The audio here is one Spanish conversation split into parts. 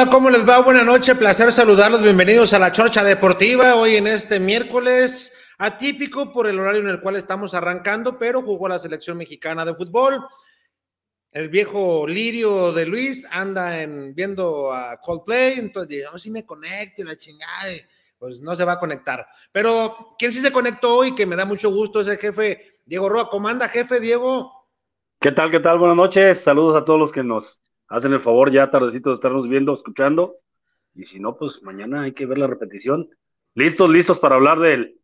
Hola, ¿cómo les va? Buenas noches, placer saludarlos. Bienvenidos a la Chorcha Deportiva. Hoy en este miércoles atípico por el horario en el cual estamos arrancando, pero jugó la selección mexicana de fútbol. El viejo Lirio de Luis anda en, viendo a Coldplay, entonces no si me conecte la chingada, pues no se va a conectar. Pero quien sí se conectó hoy, que me da mucho gusto, es el jefe Diego Roa. ¿Cómo anda, jefe Diego? ¿Qué tal, qué tal? Buenas noches. Saludos a todos los que nos hacen el favor ya tardecito de estarnos viendo, escuchando. Y si no, pues mañana hay que ver la repetición. Listos, listos para hablar de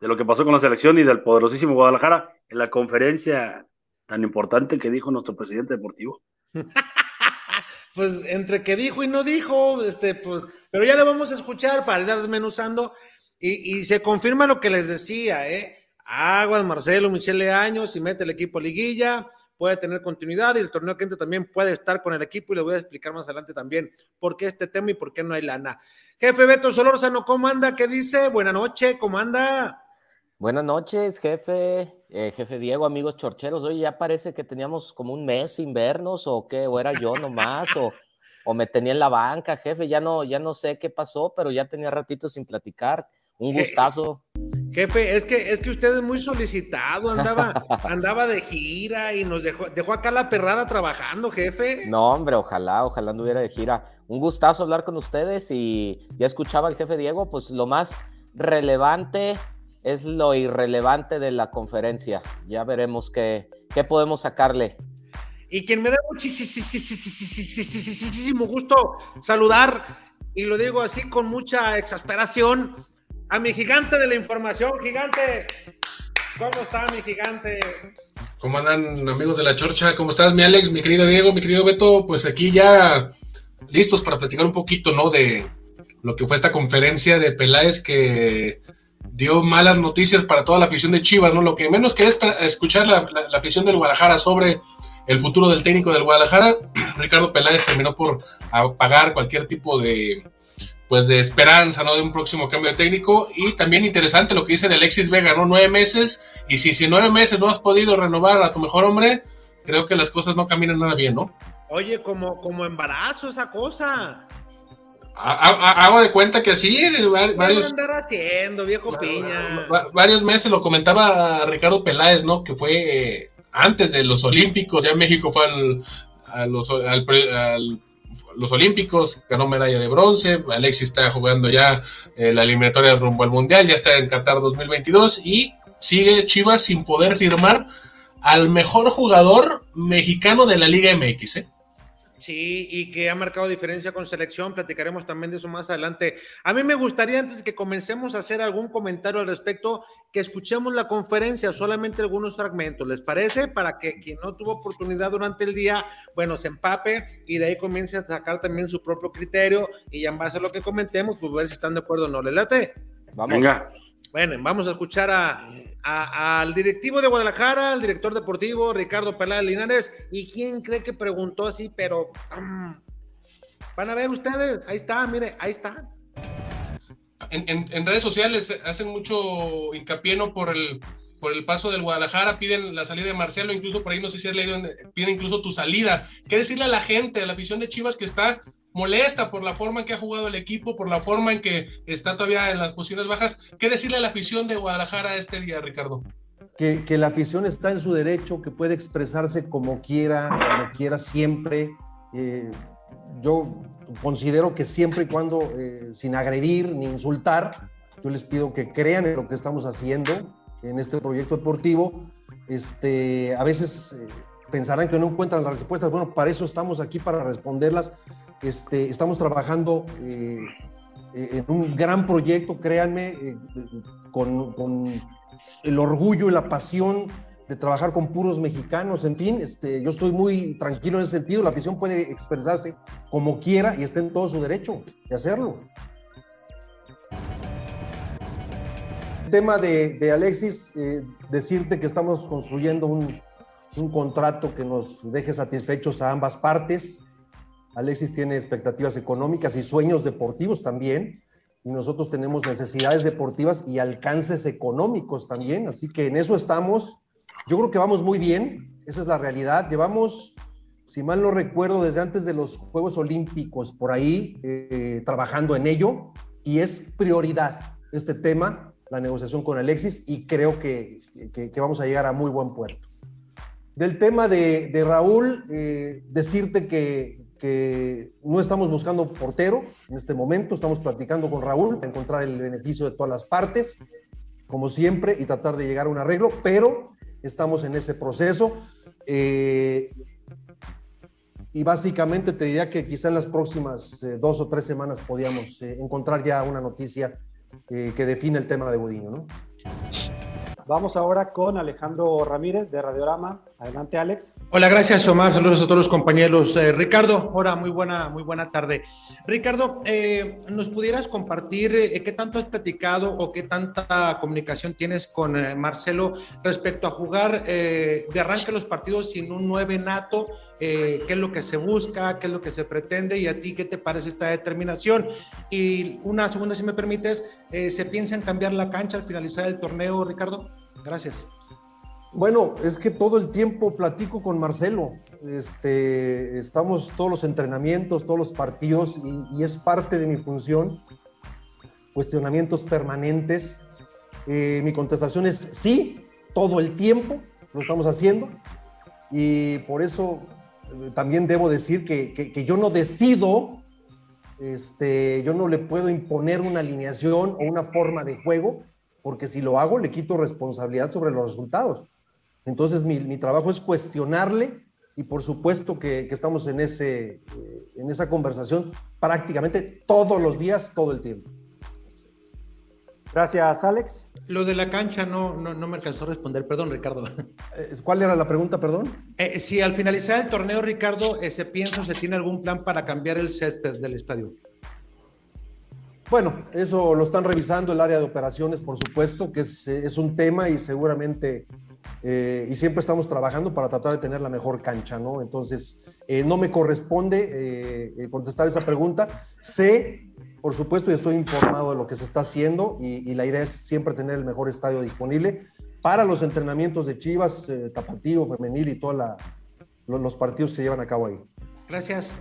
lo que pasó con la selección y del poderosísimo Guadalajara en la conferencia tan importante que dijo nuestro presidente deportivo. pues entre que dijo y no dijo, este, pues, pero ya lo vamos a escuchar para ir desmenuzando y, y se confirma lo que les decía, ¿eh? Aguas, Marcelo, Michele Años y mete el equipo liguilla, puede tener continuidad y el torneo que entra también puede estar con el equipo y le voy a explicar más adelante también por qué este tema y por qué no hay lana. Jefe Beto Solórzano, ¿cómo anda? ¿Qué dice? Buenas noches, ¿cómo anda? Buenas noches, jefe, eh, jefe Diego, amigos chorcheros. Oye, ya parece que teníamos como un mes sin vernos, o qué, o era yo nomás, o, o me tenía en la banca, jefe. Ya no, ya no sé qué pasó, pero ya tenía ratito sin platicar. Un gustazo. Jefe, es que, es que usted es muy solicitado, andaba, andaba de gira y nos dejó, dejó acá la perrada trabajando, jefe. No, hombre, ojalá, ojalá anduviera de gira. Un gustazo hablar con ustedes y ya escuchaba al jefe Diego, pues lo más relevante es lo irrelevante de la conferencia. Ya veremos qué, qué podemos sacarle. Y quien me da muchísimo gusto saludar, y lo digo así con mucha exasperación, a mi gigante de la información, gigante. ¿Cómo está mi gigante? ¿Cómo andan amigos de la Chorcha? ¿Cómo estás, mi Alex, mi querido Diego, mi querido Beto? Pues aquí ya listos para platicar un poquito, ¿no? De lo que fue esta conferencia de Peláez que dio malas noticias para toda la afición de Chivas, ¿no? Lo que menos que es escuchar la, la, la afición del Guadalajara sobre el futuro del técnico del Guadalajara, Ricardo Peláez terminó por pagar cualquier tipo de pues de esperanza, ¿no? De un próximo cambio de técnico. Y también interesante lo que dice de Alexis Vega, ¿no? Nueve meses. Y si, si nueve meses no has podido renovar a tu mejor hombre, creo que las cosas no caminan nada bien, ¿no? Oye, como, como embarazo esa cosa. Hago de cuenta que sí, varios. andar haciendo, viejo piña? Varios meses lo comentaba Ricardo Peláez, ¿no? Que fue eh, antes de los Olímpicos, ya México fue al, a los, al, al los Olímpicos, ganó medalla de bronce, Alexis está jugando ya eh, la eliminatoria rumbo al Mundial, ya está en Qatar 2022 y sigue Chivas sin poder firmar al mejor jugador mexicano de la Liga MX. ¿eh? Sí, y que ha marcado diferencia con selección, platicaremos también de eso más adelante. A mí me gustaría, antes de que comencemos a hacer algún comentario al respecto, que escuchemos la conferencia, solamente algunos fragmentos, ¿les parece? Para que quien no tuvo oportunidad durante el día, bueno, se empape y de ahí comience a sacar también su propio criterio y ya en base a lo que comentemos, pues ver si están de acuerdo o no. ¿Les late? Vamos. Venga. Bueno, vamos a escuchar a, al directivo de Guadalajara, al director deportivo Ricardo Peláez Linares. ¿Y quién cree que preguntó así? Pero um, Van a ver ustedes, ahí está, mire, ahí está. En, redes sociales hacen mucho hincapié ¿no? por el por el paso del Guadalajara, piden la salida de Marcelo, incluso por ahí no sé si has leído, piden incluso tu salida. ¿Qué decirle a la gente, a la afición de Chivas que está molesta por la forma en que ha jugado el equipo, por la forma en que está todavía en las posiciones bajas? ¿Qué decirle a la afición de Guadalajara este día, Ricardo? Que, que la afición está en su derecho, que puede expresarse como quiera, como quiera siempre. Eh, yo considero que siempre y cuando, eh, sin agredir ni insultar, yo les pido que crean en lo que estamos haciendo en este proyecto deportivo. Este, a veces eh, pensarán que no encuentran las respuestas. Bueno, para eso estamos aquí, para responderlas. Este, estamos trabajando eh, en un gran proyecto, créanme, con, con el orgullo y la pasión de trabajar con puros mexicanos, en fin, este, yo estoy muy tranquilo en ese sentido, la afición puede expresarse como quiera y está en todo su derecho de hacerlo. tema de, Alexis, eh, decirte que estamos construyendo un, un contrato que nos deje satisfechos a ambas partes. Alexis tiene expectativas económicas y sueños deportivos también, y nosotros tenemos necesidades deportivas y alcances económicos también, así que en eso estamos yo creo que vamos muy bien, esa es la realidad. Llevamos, si mal no recuerdo, desde antes de los Juegos Olímpicos por ahí eh, trabajando en ello y es prioridad este tema, la negociación con Alexis y creo que, vamos a llegar a muy buen puerto. Del tema de, Raúl, eh, decirte que, que no estamos buscando portero en este momento, estamos platicando con Raúl para encontrar el beneficio de todas las partes, como siempre, y tratar de llegar a un arreglo, pero estamos en ese proceso. Eh, y básicamente te diría que quizá en las próximas eh, dos o tres semanas podíamos eh, encontrar ya una noticia que define el tema de Budiño, ¿no? Vamos ahora con Alejandro Ramírez de Radiorama. Adelante, Alex. Hola, gracias, Omar. Saludos a todos los compañeros. Eh, Ricardo, hola, muy buena, muy buena tarde. Ricardo, eh, ¿nos pudieras compartir eh, qué tanto has platicado o qué tanta comunicación tienes con Marcelo respecto a jugar de arranque los partidos sin un 9 nato? Qué es lo que se busca, qué es lo que se pretende y a ti qué te parece esta determinación. Y una segunda, si me permites, ¿se piensa en cambiar la cancha al finalizar el torneo, Ricardo? Gracias. Bueno, es que todo el tiempo platico con Marcelo. Este, estamos todos los entrenamientos, todos los partidos y, es parte de mi función. Cuestionamientos permanentes. Eh, mi contestación es sí, todo el tiempo lo estamos haciendo y por eso eh, también debo decir que, que, yo no decido, este, yo no le puedo imponer una alineación o una forma de juego porque si lo hago le quito responsabilidad sobre los resultados. Entonces mi, trabajo es cuestionarle y por supuesto que, estamos en, ese, eh, en esa conversación prácticamente todos los días, todo el tiempo. Gracias, Alex. Lo de la cancha no, no, me alcanzó a responder, perdón, Ricardo. Eh, ¿Cuál era la pregunta, perdón? Eh, si al finalizar el torneo, Ricardo, se piensa o se tiene algún plan para cambiar el césped del estadio. Bueno, eso lo están revisando el área de operaciones, por supuesto, que es, un tema y seguramente, eh, y siempre estamos trabajando para tratar de tener la mejor cancha, ¿no? Entonces, eh, no me corresponde eh, contestar esa pregunta. Sé, por supuesto, y estoy informado de lo que se está haciendo y, la idea es siempre tener el mejor estadio disponible para los entrenamientos de Chivas, Tapatío, Femenil y todos los partidos que se llevan a cabo ahí. Gracias.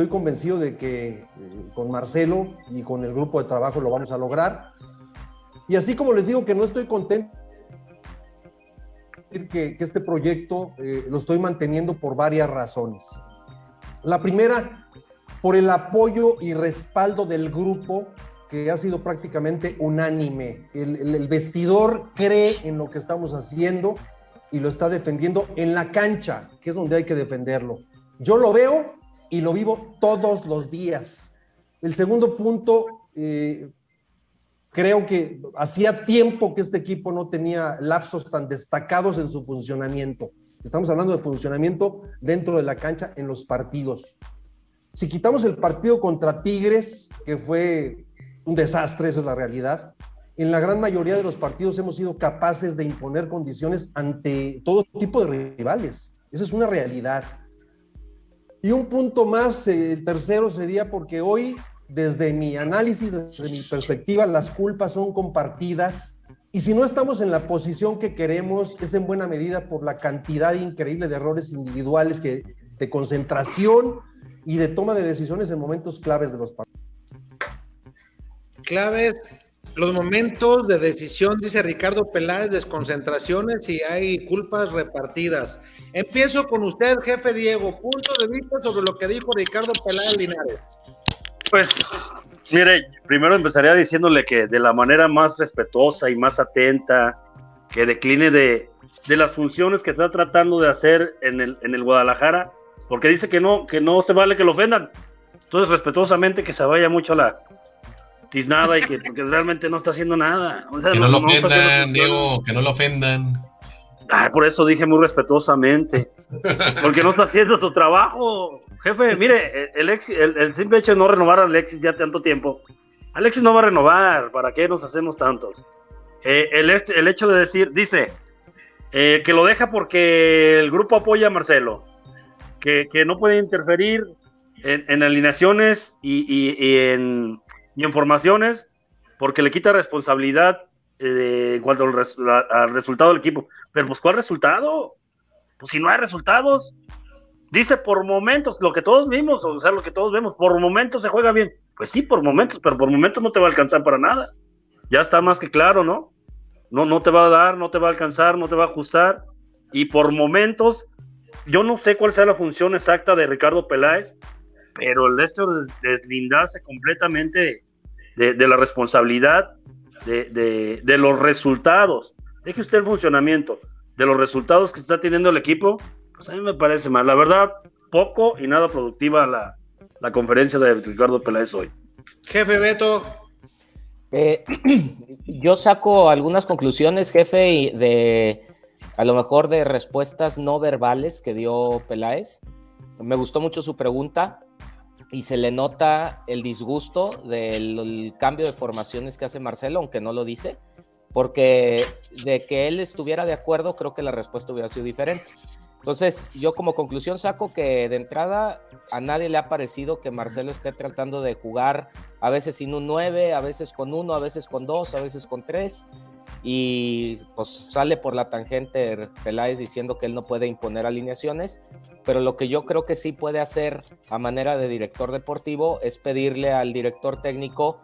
Estoy convencido de que eh, con Marcelo y con el grupo de trabajo lo vamos a lograr. Y así como les digo que no estoy contento que, que este proyecto eh, lo estoy manteniendo por varias razones. La primera, por el apoyo y respaldo del grupo que ha sido prácticamente unánime. El, el, vestidor cree en lo que estamos haciendo y lo está defendiendo en la cancha, que es donde hay que defenderlo. Yo lo veo y lo vivo todos los días. El segundo punto, eh, creo que hacía tiempo que este equipo no tenía lapsos tan destacados en su funcionamiento. Estamos hablando de funcionamiento dentro de la cancha en los partidos. Si quitamos el partido contra Tigres, que fue un desastre, esa es la realidad, en la gran mayoría de los partidos hemos sido capaces de imponer condiciones ante todo tipo de rivales. Esa es una realidad. Y un punto más, eh, el tercero sería porque hoy, desde mi análisis, desde mi perspectiva, las culpas son compartidas y si no estamos en la posición que queremos, es en buena medida por la cantidad increíble de errores individuales que, de concentración y de toma de decisiones en momentos claves de los partidos. Claves, los momentos de decisión, dice Ricardo Peláez, desconcentraciones y hay culpas repartidas. Empiezo con usted, jefe Diego. Punto de vista sobre lo que dijo Ricardo Peláez Linares. Pues, mire, primero empezaría diciéndole que de la manera más respetuosa y más atenta, que decline de, de las funciones que está tratando de hacer en el, en el Guadalajara, porque dice que no, que no se vale que lo ofendan. Entonces, respetuosamente, que se vaya mucho a la tiznada y que porque realmente no está haciendo nada. que no, lo ofendan, Diego, que no lo ofendan. por eso dije muy respetuosamente, porque no está haciendo su trabajo. Jefe, mire, el, el, simple hecho de no renovar a Alexis ya tanto tiempo, Alexis no va a renovar, ¿para qué nos hacemos tantos? Eh, el, el, hecho de decir, dice, eh, que lo deja porque el grupo apoya a Marcelo, que, que no puede interferir en, en alineaciones y, y, en, y, en, formaciones porque le quita responsabilidad eh, en cuanto al, resultado del equipo. Pero pues, ¿cuál resultado? Pues si no hay resultados, Dice por momentos, lo que todos vimos, o sea, lo que todos vemos, por momentos se juega bien. Pues sí, por momentos, pero por momentos no te va a alcanzar para nada. Ya está más que claro, ¿no? No, no te va a dar, no te va a alcanzar, no te va a ajustar. Y por momentos, yo no sé cuál sea la función exacta de Ricardo Peláez, pero el de deslindarse completamente de, la responsabilidad de, de los resultados. Deje usted el funcionamiento de los resultados que está teniendo el equipo pues a mí me parece mal. La verdad, poco y nada productiva la, la conferencia de Ricardo Peláez hoy. Jefe Beto. Eh, yo saco algunas conclusiones, jefe, de a lo mejor de respuestas no verbales que dio Peláez. Me gustó mucho su pregunta y se le nota el disgusto del cambio de formaciones que hace Marcelo, aunque no lo dice, porque de que él estuviera de acuerdo, creo que la respuesta hubiera sido diferente. Entonces, yo como conclusión saco que de entrada a nadie le ha parecido que Marcelo esté tratando de jugar a veces sin un 9, a veces con uno, a veces con dos, a veces con tres. Y pues sale por la tangente Peláez diciendo que él no puede imponer alineaciones. Pero lo que yo creo que sí puede hacer a manera de director deportivo es pedirle al director técnico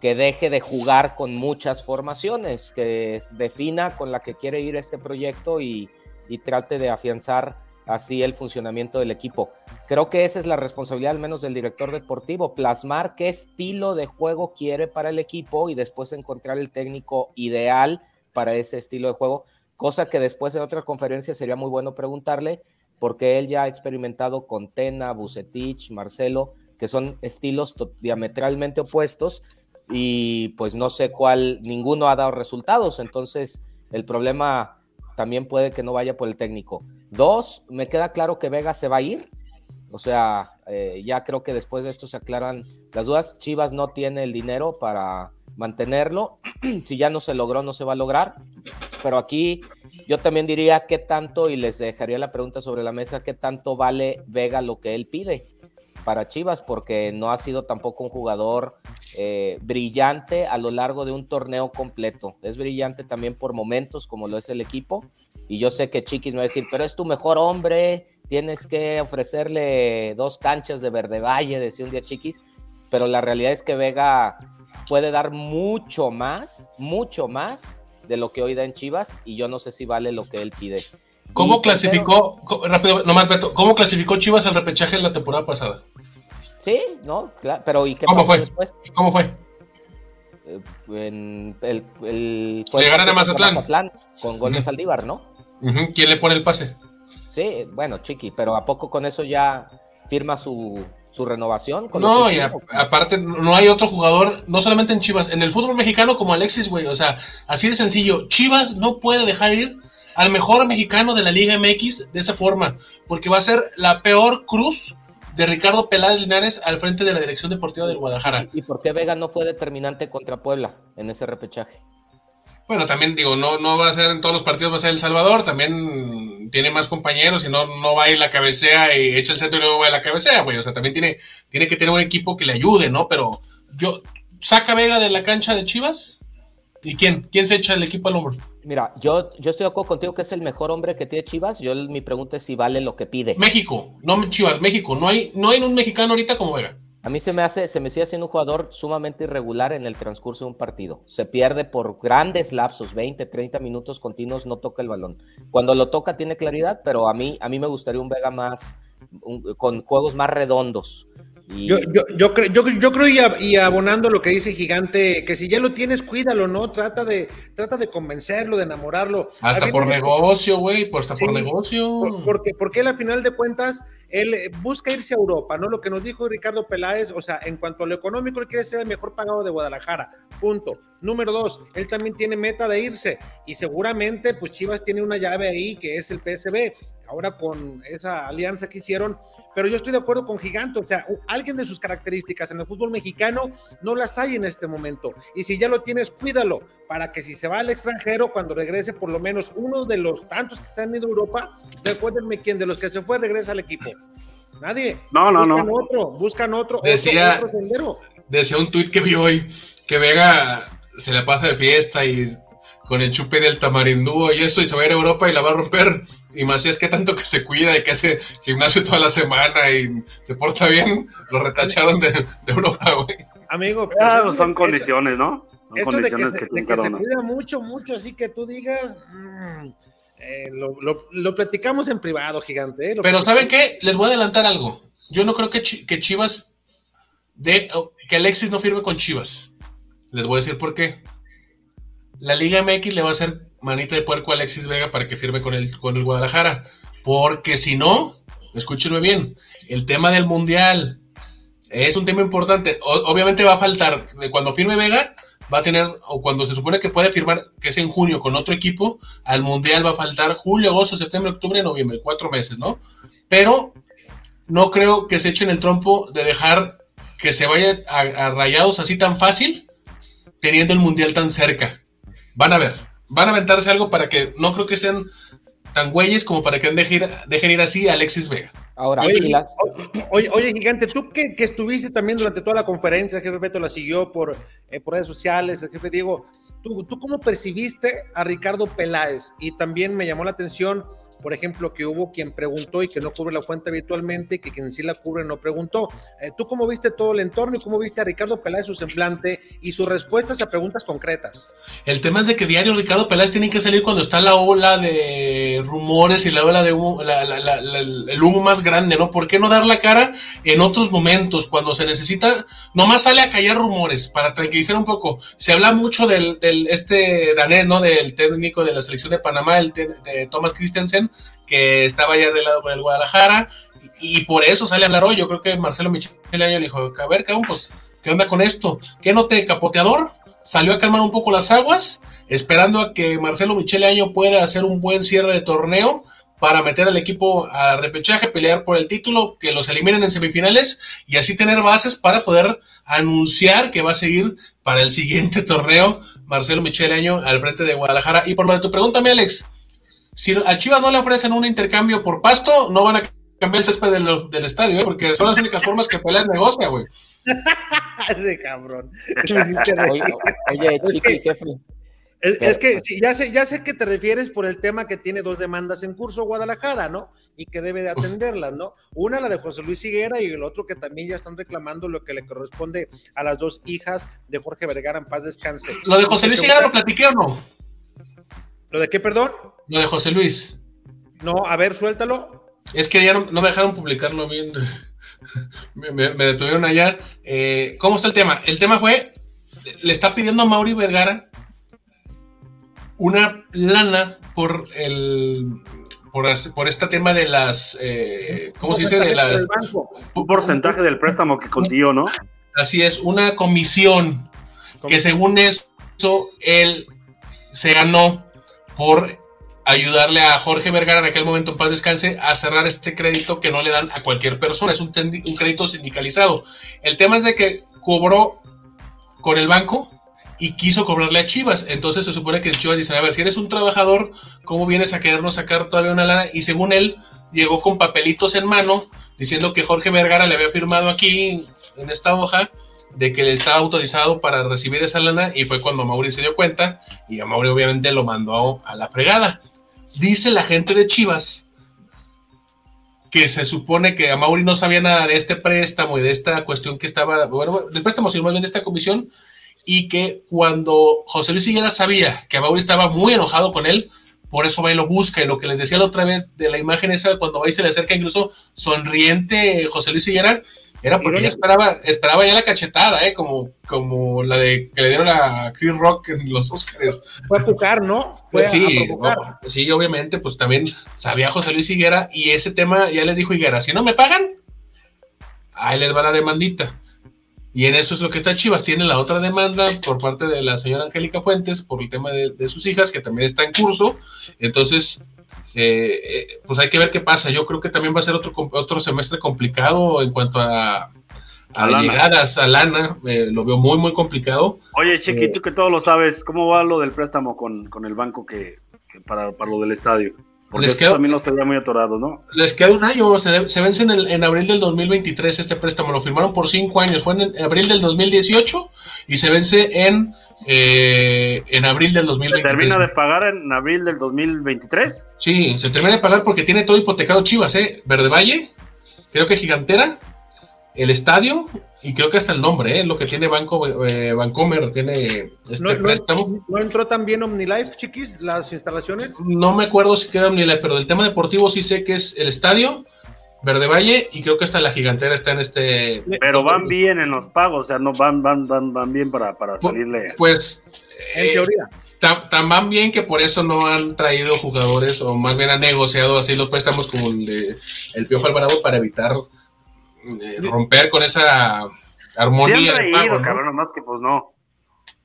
que deje de jugar con muchas formaciones, que defina con la que quiere ir este proyecto y, y trate de afianzar así el funcionamiento del equipo. Creo que esa es la responsabilidad al menos del director deportivo, plasmar qué estilo de juego quiere para el equipo y después encontrar el técnico ideal para ese estilo de juego, cosa que después en otra conferencia sería muy bueno preguntarle, porque él ya ha experimentado con Tena, Bucetich, Marcelo, que son estilos diametralmente opuestos y pues no sé cuál, ninguno ha dado resultados, entonces el problema también puede que no vaya por el técnico. Dos, me queda claro que Vega se va a ir. O sea, eh, ya creo que después de esto se aclaran las dudas. Chivas no tiene el dinero para mantenerlo. si ya no se logró, no se va a lograr. Pero aquí yo también diría qué tanto, y les dejaría la pregunta sobre la mesa, qué tanto vale Vega lo que él pide para Chivas, porque no ha sido tampoco un jugador eh, brillante a lo largo de un torneo completo. Es brillante también por momentos, como lo es el equipo. Y yo sé que Chiquis me va a decir, pero es tu mejor hombre, tienes que ofrecerle dos canchas de Verde Valle, decía un día Chiquis. Pero la realidad es que Vega puede dar mucho más, mucho más de lo que hoy da en Chivas, y yo no sé si vale lo que él pide. ¿Cómo clasificó, rápido, nomás ¿cómo clasificó Chivas al repechaje en la temporada pasada? Sí, no, claro, pero ¿y qué ¿Cómo fue? después? ¿Cómo fue? Eh, en el, el fue le ganan a Mazatlán. con gol de Saldívar, ¿no? ¿Quién le pone el pase? Sí, bueno, Chiqui, pero ¿a poco con eso ya firma su, su renovación? no, y aparte no hay otro jugador, no solamente en Chivas, en el fútbol mexicano como Alexis, güey, o sea, así de sencillo, Chivas no puede dejar ir al mejor mexicano de la Liga MX de esa forma, porque va a ser la peor cruz de Ricardo Peláez Linares al frente de la dirección deportiva del Guadalajara. ¿Y por qué Vega no fue determinante contra Puebla en ese repechaje? Bueno, también digo, no, no va a ser en todos los partidos, va a ser El Salvador, también tiene más compañeros y no, no va a ir la cabecea y echa el centro y luego va a la cabecea, güey. O sea, también tiene, tiene que tener un equipo que le ayude, ¿no? Pero yo, saca Vega de la cancha de Chivas. ¿Y quién? ¿Quién se echa el equipo al hombro? Mira, yo, yo estoy de acuerdo contigo que es el mejor hombre que tiene Chivas. Yo mi pregunta es si vale lo que pide. México, no Chivas, México. No hay, no hay un mexicano ahorita como Vega. A mí se me hace, se me sigue haciendo un jugador sumamente irregular en el transcurso de un partido. Se pierde por grandes lapsos, 20, 30 minutos continuos, no toca el balón. Cuando lo toca tiene claridad, pero a mí, a mí me gustaría un Vega más, con juegos más redondos. Yo, yo, yo, creo, yo, yo creo y, abonando lo que dice Gigante, que si ya lo tienes, cuídalo, ¿no? Trata de, trata de convencerlo, de enamorarlo. Hasta por negocio, güey, por, hasta por negocio. porque, porque él, a final de cuentas, él eh, busca irse a Europa, ¿no? Lo que nos dijo Ricardo Peláez, o sea, en cuanto a lo económico, él quiere ser el mejor pagado de Guadalajara, punto. Número dos, él también tiene meta de irse y seguramente, pues Chivas tiene una llave ahí que es el PSB ahora con esa alianza que hicieron, pero yo estoy de acuerdo con Gigante, o sea, alguien de sus características en el fútbol mexicano no las hay en este momento, y si ya lo tienes, cuídalo, para que si se va al extranjero, cuando regrese por lo menos uno de los tantos que se han ido a Europa, recuérdenme quién de los que se fue regresa al equipo. Nadie. No, no, buscan no. Otro, buscan otro, decía, Decía un tuit que vi hoy, que Vega se le pasa de fiesta y con el chupe del tamarindúo y eso, y se va a ir a Europa y la va a romper. Y Macías, que tanto que se cuida y que hace gimnasio toda la semana y se porta bien, lo retacharon de, Europa, güey. Amigo, pues son condiciones, ¿no? Son eso condiciones de que, se, que, se cuida mucho, mucho, así que tú digas, mmm, eh, lo, lo, lo, platicamos en privado, gigante. Eh, Pero ¿saben qué? Les voy a adelantar algo. Yo no creo que, que Chivas, de, que Alexis no firme con Chivas. Les voy a decir por qué la Liga MX le va a hacer manita de puerco a Alexis Vega para que firme con el, con el Guadalajara. Porque si no, escúchenme bien, el tema del Mundial es un tema importante. obviamente va a faltar, cuando firme Vega, va a tener, o cuando se supone que puede firmar, que es en junio con otro equipo, al Mundial va a faltar julio, agosto, septiembre, octubre, noviembre, cuatro meses, ¿no? Pero no creo que se echen el trompo de dejar que se vaya a rayados así tan fácil, teniendo el Mundial tan cerca. Van a ver, van a aventarse algo para que no creo que sean tan güeyes como para que dejen ir, dejen ir así a Alexis Vega. Ahora, oye, oye, gigante, tú que, estuviste también durante toda la conferencia, el jefe Beto la siguió por, eh, por redes sociales, el jefe Diego, ¿tú, ¿tú cómo percibiste a Ricardo Peláez? Y también me llamó la atención por ejemplo, que hubo quien preguntó y que no cubre la fuente habitualmente, y que quien sí la cubre no preguntó. Eh, ¿Tú cómo viste todo el entorno y cómo viste a Ricardo Peláez su semblante y sus respuestas a preguntas concretas? El tema es de que diario Ricardo Peláez tiene que salir cuando está la ola de rumores y la ola de humo, el humo más grande, ¿no? ¿Por qué no dar la cara en otros momentos cuando se necesita? Nomás sale a callar rumores para tranquilizar un poco. Se habla mucho del, este danés, ¿no? Del técnico de la selección de Panamá, el de Thomas Christensen, que estaba ya arreglado con el Guadalajara, y, por eso sale a hablar hoy. Yo creo que Marcelo Michel le dijo, a ver, cabrón, pues, ¿qué onda con esto? ¿Qué note capoteador? Salió a calmar un poco las aguas, esperando a que Marcelo Michele Año pueda hacer un buen cierre de torneo para meter al equipo a repechaje, pelear por el título, que los eliminen en semifinales y así tener bases para poder anunciar que va a seguir para el siguiente torneo Marcelo Michele Año al frente de Guadalajara. Y por lo de tu pregunta, Alex, si a Chivas no le ofrecen un intercambio por pasto, no van a cambiar el césped del, estadio, ¿eh? porque son las únicas formas que pelean negocia, güey. Ese cabrón. oye, chiqui, jefe. Es, que sí, ya sé, ya sé que te refieres por el tema que tiene dos demandas en curso Guadalajara, ¿no? Y que debe de atenderlas, ¿no? Una la de José Luis Higuera y el otro que también ya están reclamando lo que le corresponde a las dos hijas de Jorge Vergara en paz descanse. ¿Lo de José Luis Higuera lo platiqué o no? ¿Lo de qué, perdón? Lo de José Luis. No, a ver, suéltalo. Es que ya no, me dejaron publicarlo bien. me, detuvieron allá. Eh, ¿Cómo está el tema? El tema fue, le está pidiendo a Mauri Vergara una lana por el por, por este tema de las eh, ¿cómo se dice? De la, un porcentaje del préstamo que consiguió, ¿no? Así es, una comisión que según eso él se ganó por ayudarle a Jorge Vergara en aquel momento en paz descanse a cerrar este crédito que no le dan a cualquier persona, es un, crédito sindicalizado. El tema es de que cobró con el banco y quiso cobrarle a Chivas. Entonces se supone que Chivas dice, a ver, si eres un trabajador, ¿cómo vienes a querernos sacar todavía una lana? Y según él, llegó con papelitos en mano diciendo que Jorge Vergara le había firmado aquí en esta hoja de que le estaba autorizado para recibir esa lana y fue cuando Mauri se dio cuenta y a Mauri obviamente lo mandó a la fregada. Dice la gente de Chivas que se supone que a Mauri no sabía nada de este préstamo y de esta cuestión que estaba, bueno, del préstamo, sino más bien de esta comisión, y que cuando José Luis Higuera sabía que Mauri estaba muy enojado con él, por eso va y lo busca, y lo que les decía la otra vez de la imagen esa, cuando va y se le acerca incluso sonriente José Luis Higuera, era porque ya esperaba, esperaba ya la cachetada, ¿eh? Como, como la de que le dieron a Chris Rock en los Oscars. Fue a pucar, ¿no? Fue sí, sí, obviamente, pues también sabía José Luis Higuera y ese tema ya le dijo Higuera, si no me pagan, ahí les va la demandita. Y en eso es lo que está Chivas. Tiene la otra demanda por parte de la señora Angélica Fuentes por el tema de, de sus hijas, que también está en curso. Entonces, eh, eh, pues hay que ver qué pasa. Yo creo que también va a ser otro, otro semestre complicado en cuanto a, a, llegadas a lana. Eh, lo veo muy, muy complicado. Oye, Chiquito, que todo lo sabes, ¿cómo va lo del préstamo con, con el banco que, para, para, lo del estadio? Porque les queda, también lo tenía muy atorado, ¿no? Les queda un año, se, se vence en, el, en, abril del 2023 este préstamo, lo firmaron por cinco años, fue en, en abril del 2018 y se vence en eh, en abril del 2023. ¿Se termina de pagar en abril del 2023? Sí, se termina de pagar porque tiene todo hipotecado Chivas, ¿eh? Verde Valle, creo que Gigantera, el estadio y creo que hasta el nombre, ¿eh? Lo que tiene Banco eh, Bancomer, tiene este ¿No, préstamo. ¿No entró también OmniLife, chiquis, las instalaciones? No me acuerdo si queda OmniLife, pero del tema deportivo sí sé que es el estadio, Verde Valle y creo que hasta la gigantera está en este. Pero van bien en los pagos, o sea, no van, van, van, van bien para, para salirle. Pues. En eh, teoría. Tan, van bien que por eso no han traído jugadores, o más bien han negociado así los préstamos como el de el Piojo Alvarado para evitar eh, romper con esa armonía. Sí traído, ¿no? cabrón, más que pues no.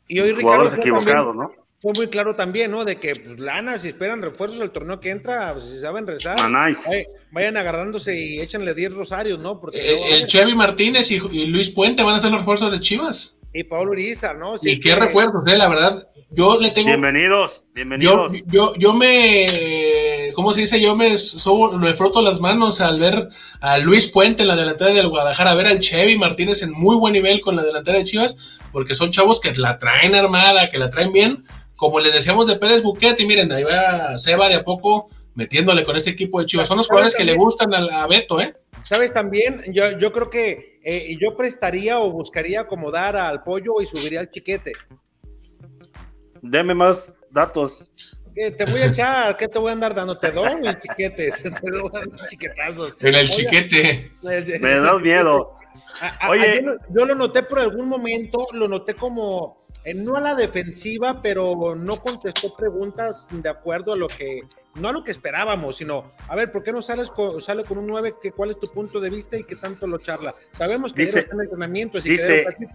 Y hoy Ricardo equivocado, ¿no? fue muy claro también, ¿no? De que, pues, lana, si esperan refuerzos al torneo que entra, pues, si saben rezar, ah, nice. vayan, agarrándose y échenle 10 rosarios, ¿no? Porque eh, el Chevy Martínez y, y, Luis Puente van a ser los refuerzos de Chivas. Y Pablo Uriza, ¿no? Y qué refuerzos, eh, la verdad. Yo le tengo. Bienvenidos, bienvenidos. Yo, yo, yo me. ¿Cómo se dice? Yo me, so, me froto las manos al ver a Luis Puente en la delantera del Guadalajara, a ver al Chevy Martínez en muy buen nivel con la delantera de Chivas, porque son chavos que la traen armada, que la traen bien, como les decíamos de Pérez Buquet, y miren, ahí va Seba de a poco metiéndole con este equipo de Chivas. Son los jugadores que le gustan a, Beto, ¿eh? Sabes también, yo, yo creo que eh, yo prestaría o buscaría acomodar al pollo y subiría al chiquete. Deme más datos. Te voy a echar, ¿qué te voy a andar dando? Te doy mis chiquetes, te doy chiquetazos. En el chiquete. Me da miedo. Oye, yo lo noté por algún momento, lo noté como no a la defensiva, pero no contestó preguntas de acuerdo a lo que, no a lo que esperábamos, sino, a ver, ¿por qué no sales con, sale con un 9? Que, ¿Cuál es tu punto de vista y qué tanto lo charla? Sabemos que dice, está en entrenamiento, así dice, que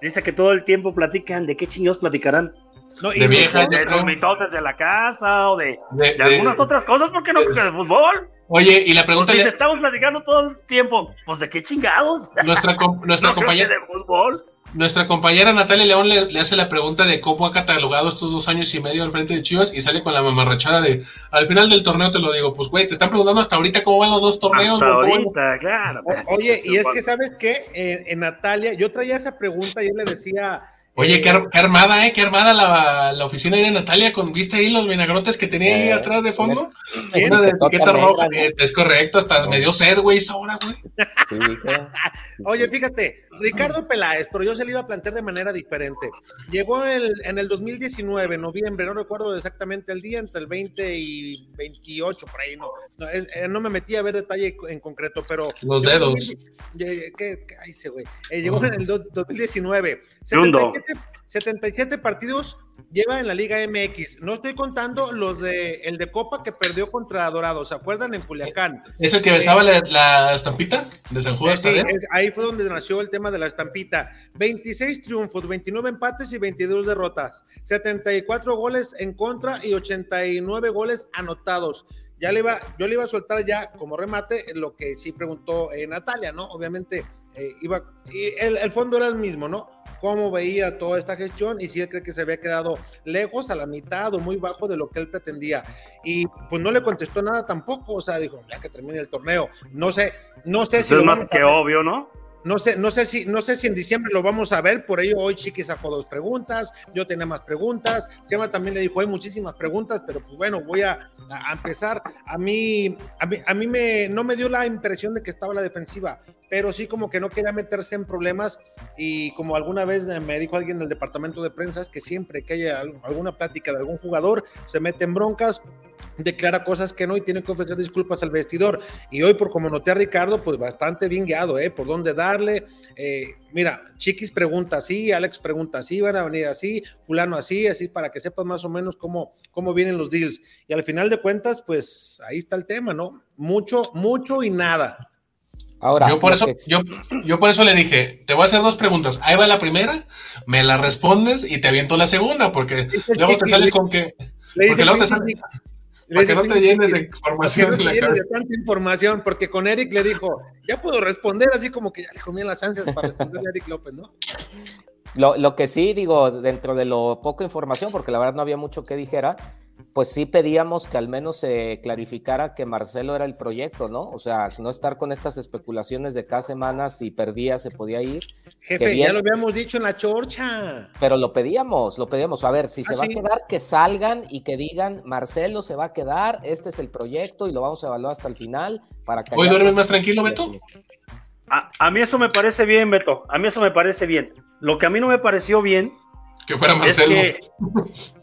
dice que todo el tiempo platican, ¿de qué chingados platicarán? No, de viejas, de, los mitotes de la casa o de, de, de algunas otras cosas, ¿por qué no? Porque de fútbol. Oye, y la pregunta pues, le... estamos platicando todo el tiempo, pues de qué chingados. Nuestra, nuestra no compañera. De fútbol. Nuestra compañera Natalia León le, le, hace la pregunta de cómo ha catalogado estos dos años y medio al frente de Chivas y sale con la mamarrachada de al final del torneo te lo digo, pues güey, te están preguntando hasta ahorita cómo van los dos torneos. Hasta ahorita, claro. O, oye, y es que sabes qué, eh, en Natalia, yo traía esa pregunta y yo le decía, Oye, qué, qué, armada, ¿eh? Qué armada la, la, oficina ahí de Natalia con vista ahí los vinagrotes que tenía ahí atrás de fondo. Una de etiqueta roja. Eh, es correcto, hasta me dio sed, güey, esa hora, güey. Sí, Oye, fíjate, Ricardo Peláez, pero yo se le iba a plantear de manera diferente. Llegó el, en el 2019, noviembre, no recuerdo exactamente el día, entre el 20 y 28, por ahí, no. No, es, eh, no me metí a ver detalle en concreto, pero. Los dedos. ¿Qué, qué, qué ay, güey? Eh, llegó uh -huh. en el 2019. 77, 77 partidos, lleva en la Liga MX. No estoy contando los de el de Copa que perdió contra Dorados, ¿se acuerdan? En Culiacán. ¿Es el que besaba la, la estampita de San Juan? Sí, es- ahí fue donde nació el tema de la estampita. 26 triunfos, 29 empates y 22 derrotas. 74 goles en contra y 89 goles anotados. Ya le iba, yo le iba a soltar ya como remate lo que sí preguntó eh, Natalia, ¿no? Obviamente eh, iba, y el, el fondo era el mismo, ¿no? Cómo veía toda esta gestión y si él cree que se había quedado lejos, a la mitad o muy bajo de lo que él pretendía. Y pues no le contestó nada tampoco, o sea, dijo, ya que termine el torneo. No sé, no sé si Eso es más que obvio, ¿no? No sé, no sé si, no sé si en diciembre lo vamos a ver, por ello hoy Chiqui sacó dos preguntas, yo tenía más preguntas, Chema también le dijo, hay muchísimas preguntas, pero pues bueno, voy a, empezar. A mí, a mí, a mí me, no me dio la impresión de que estaba la defensiva, pero sí como que no quería meterse en problemas y como alguna vez me dijo alguien del departamento de prensa, es que siempre que haya al- alguna plática de algún jugador, se mete en broncas, declara cosas que no y tiene que ofrecer disculpas al vestidor. Y hoy, por como noté a Ricardo, pues bastante bien guiado, ¿eh? Por dónde darle. Eh, mira, Chiquis pregunta así, Alex pregunta así, van a venir así, fulano así, así, para que sepas más o menos cómo, cómo vienen los deals. Y al final de cuentas, pues ahí está el tema, ¿no? Mucho, mucho y nada. Ahora, Yo por eso, yo, yo por eso le dije, te voy a hacer dos preguntas. Ahí va la primera, me la respondes y te aviento la segunda, porque luego te sales le- con que, Le porque luego te Chiquis, sale- le para que no te llenes de información que en no la cabeza. de tanta información, porque con Eric le dijo, ya puedo responder, así como que ya le comían las ansias para responderle a Eric López, ¿no? Lo, lo que sí digo, dentro de lo poca información, porque la verdad no había mucho que dijera, pues sí pedíamos que al menos se clarificara que Marcelo era el proyecto, ¿no? O sea, no estar con estas especulaciones de cada semana si perdía se podía ir, Jefe, bien. ya lo habíamos dicho en la chorcha. pero lo pedíamos, lo pedíamos. A ver, si se Ah, va sí. a quedar, que salgan y que digan, Marcelo se va a quedar, este es el proyecto y lo vamos a evaluar hasta el final para que... ¿Hoy duermes más tranquilo, Beto? A, a mí eso me parece bien, Beto. A mí eso me parece bien. Lo que a mí no me pareció bien Que fuera es Marcelo. que.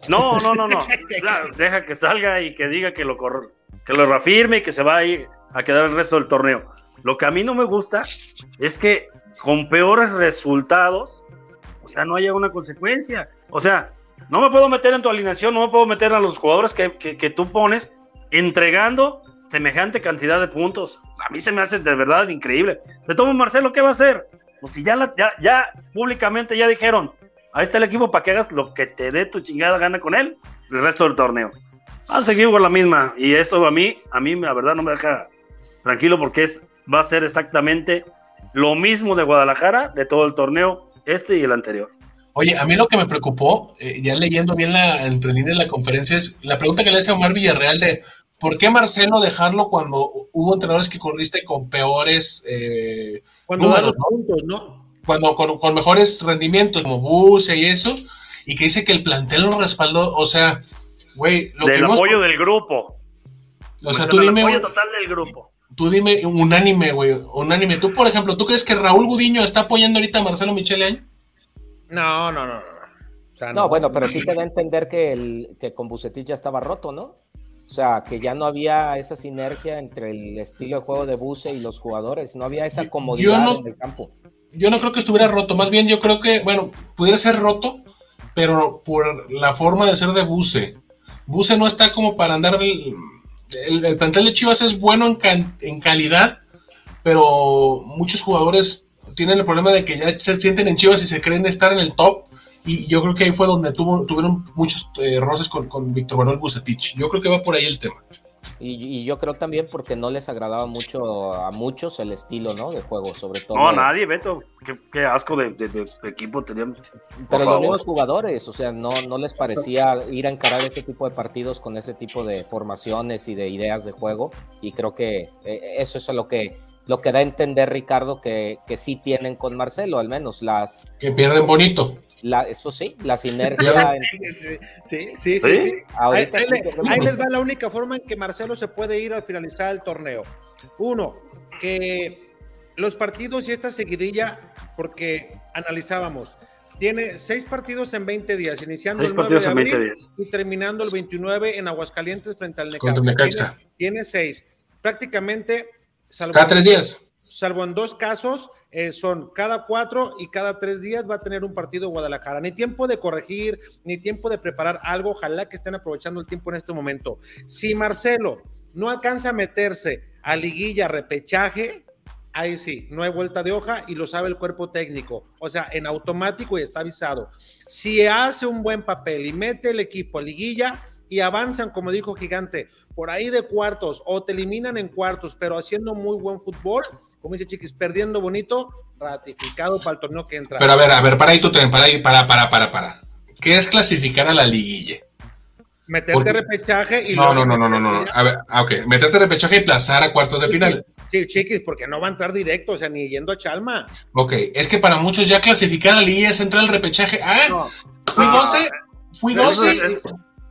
No, no, no, no. Claro, deja que salga y que diga que lo, cor- que lo reafirme y que se va a ir a quedar el resto del torneo. Lo que a mí no me gusta es que con peores resultados, o sea, no haya una consecuencia. O sea, no me puedo meter en tu alineación, no me puedo meter a los jugadores que, que- que tú pones entregando semejante cantidad de puntos. A mí se me hace de verdad increíble. De todo Marcelo, ¿qué va a hacer? Pues si ya, la- ya, ya públicamente ya dijeron, ahí está el equipo para que hagas lo que te dé tu chingada gana con él el resto del torneo. Van a seguir con la misma. Y esto a mí, a mí la verdad no me deja tranquilo porque es, va a ser exactamente lo mismo de Guadalajara de todo el torneo, este y el anterior. Oye, a mí lo que me preocupó, eh, ya leyendo bien la entre líneas de la conferencia, es la pregunta que le hace a Omar Villarreal de ¿por qué Marcelo dejarlo cuando hubo entrenadores que corriste con peores, eh, Cuando da Números, los puntos, ¿no? Cuando con, con mejores rendimientos, como Buse y eso, y que dice que el plantel lo respaldó? O sea, güey, lo que Del hemos- apoyo del grupo. O sea, tú dime, apoyo total del grupo. tú dime unánime, güey, unánime. Tú, por ejemplo, ¿tú crees que Raúl Gudiño está apoyando ahorita a Marcelo Michele Año? No, no, no. no. O sea, No, bueno, pero sí te da a entender que, el, que con Bucetich ya estaba roto, ¿no? O sea, que ya no había esa sinergia entre el estilo de juego de Buse y los jugadores, no había esa comodidad no- en el campo. Yo no creo que estuviera roto, más bien yo creo que, bueno, pudiera ser roto, pero por la forma de ser de Buse. Buse no está como para andar. El, el- el plantel de Chivas es bueno en calidad, pero muchos jugadores tienen el problema de que ya se sienten en Chivas y se creen de estar en el top. Y yo creo que ahí fue donde tuvo, tuvieron muchos eh, roces con, con Víctor Manuel Bucetich. Yo creo que va por ahí el tema. Y, y yo creo también porque no les agradaba mucho a muchos el estilo, ¿no? De juego, sobre todo. No, nadie, Beto. Qué, qué asco de, de- de equipo teníamos. Por Pero los mismos jugadores, o sea, no, no les parecía ir a encarar ese tipo de partidos con ese tipo de formaciones y de ideas de juego. Y creo que eh, eso es lo que, lo que da a entender Ricardo que, que sí tienen con Marcelo, al menos las, Que pierden bonito. La, eso sí, la sinergia. en- Sí, sí, sí, sí. ¿Sí? sí. Ahí, le- les va la única forma en que Marcelo se puede ir al finalizar el torneo. Uno, que los partidos y esta seguidilla, porque analizábamos, tiene seis partidos en 20 días, iniciando Seis el 9 de partidos en 20 abril y terminando el 29 en Aguascalientes frente al Necaxa. Tiene seis. Prácticamente, salvo Cada tres días. Salvo en dos casos, eh, son cada cuatro y cada tres días va a tener un partido Guadalajara. Ni tiempo de corregir, ni tiempo de preparar algo. Ojalá que estén aprovechando el tiempo en este momento. Si Marcelo no alcanza a meterse a liguilla, repechaje, ahí sí, no hay vuelta de hoja y lo sabe el cuerpo técnico. O sea, en automático y está avisado. Si hace un buen papel y mete el equipo a liguilla y avanzan, como dijo Gigante, por ahí de cuartos o te eliminan en cuartos, pero haciendo muy buen fútbol, como dice Chiquis, perdiendo bonito, ratificado para el torneo que entra. Pero a ver, a ver, para ahí tú para ahí, para, para, para, para. ¿Qué es clasificar a la liguilla? Meterte Porque- repechaje y No, luego no, no, no, no, no. A ver, ah, ok. Meterte repechaje y plazar a cuartos de final. Sí, Chiquis, porque no va a entrar directo, o sea, ni yendo a Chalma. Ok, es que para muchos ya clasificar a la liguilla es entrar al repechaje. Ah, No, fui Ah, 12, fui Eso 12. es- es-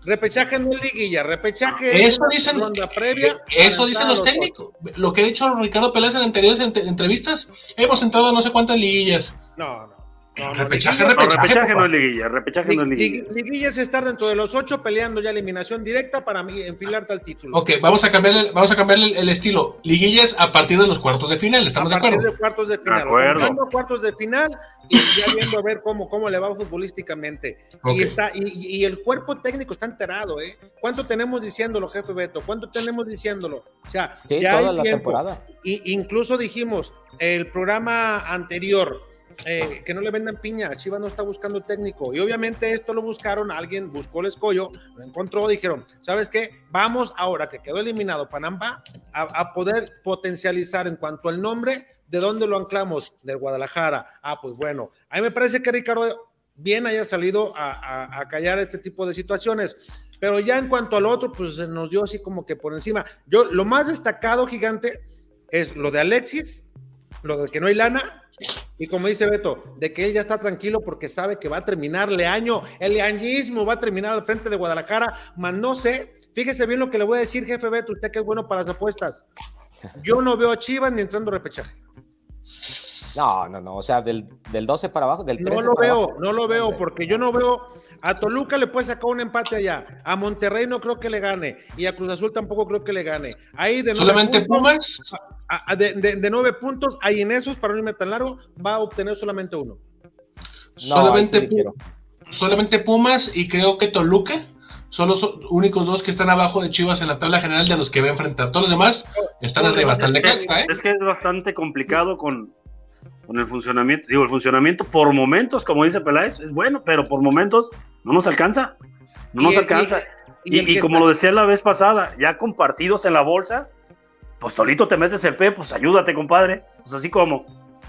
repechaje no es liguilla, repechaje es Eso una dicen, ronda previa. eh, eso dicen los técnicos. Lo que ha dicho Ricardo Peláez en anteriores ent- entrevistas, hemos entrado a no sé cuántas liguillas. No, no. No, Repechaje, liguilla- No, repechaje, repechaje no es liguilla, repechaje no es Lig- liguilla. lig- Liguilla es estar dentro de los ocho peleando ya eliminación directa para mí enfilarte al título. Ok, vamos a cambiar el, vamos a cambiar el, el estilo. Liguillas a partir de los cuartos de final, ¿estamos a de partir acuerdo? de cuartos de final. acuerdo. Arrancando a cuartos de final y ya viendo a ver cómo, cómo le va futbolísticamente. Ok. Y, está, y, y el cuerpo técnico está enterado, ¿eh? ¿Cuánto tenemos diciéndolo, jefe Beto? ¿Cuánto tenemos diciéndolo? O sea, Sí, ya toda hay la tiempo. temporada. Y incluso dijimos, el programa anterior, eh, que no le vendan piña, Chivas no está buscando técnico. Y obviamente esto lo buscaron, alguien buscó el escollo, lo encontró, dijeron, ¿sabes qué? Vamos ahora que quedó eliminado Panamá a, poder potencializar en cuanto al nombre, ¿de dónde lo anclamos? Del Guadalajara. Ah, pues bueno, a mí me parece que Ricardo bien haya salido a, a- a callar este tipo de situaciones. Pero ya en cuanto al otro, pues se nos dio así como que por encima. Yo, lo más destacado, gigante, es lo de Alexis, lo de que no hay lana, y como dice Beto, de que él ya está tranquilo porque sabe que va a terminar Leaño, el leañismo va a terminar al frente de Guadalajara, más no sé, fíjese bien lo que le voy a decir, jefe Beto, usted que es bueno para las apuestas. Yo no veo a Chivas ni entrando a repechaje. No, no, no. O sea, del, del 12 para abajo, del 13 No lo para veo, abajo. no lo veo, porque yo no veo. A Toluca le puede sacar un empate allá. A Monterrey no creo que le gane. Y a Cruz Azul tampoco creo que le gane. Ahí de Solamente puntos, Pumas. De, de- de nueve puntos, ahí en esos, para no irme tan largo, va a obtener solamente uno. No, solamente, sí solamente Pumas y creo que Toluca son los únicos dos que están abajo de Chivas en la tabla general de los que va a enfrentar. Todos los demás están Todos arriba, hasta el Necaxa, ¿eh? Es que es bastante complicado con, con el funcionamiento. Digo, el funcionamiento por momentos, como dice Peláez, es bueno, pero por momentos no nos alcanza. No Y nos el- alcanza. y como está- lo decía la vez pasada, ya con partidos en la bolsa, pues solito te metes el P, pues ayúdate, compadre. Pues así como.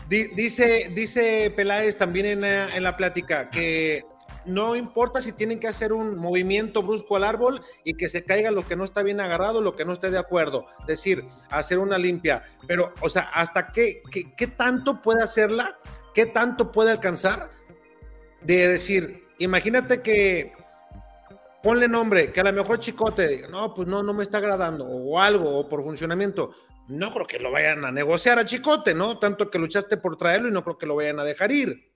Di- Dice, dice Peláez también en la, en la plática que no importa si tienen que hacer un movimiento brusco al árbol y que se caiga lo que no está bien agarrado, lo que no esté de acuerdo. Es decir, hacer una limpia. Pero, o sea, ¿hasta qué, qué tanto puede hacerla? ¿Qué tanto puede alcanzar? De decir, imagínate que ponle nombre, que a lo mejor Chicote no, pues no, no me está agradando, o algo, o por funcionamiento. No creo que lo vayan a negociar a Chicote, ¿no? Tanto que luchaste por traerlo y no creo que lo vayan a dejar ir.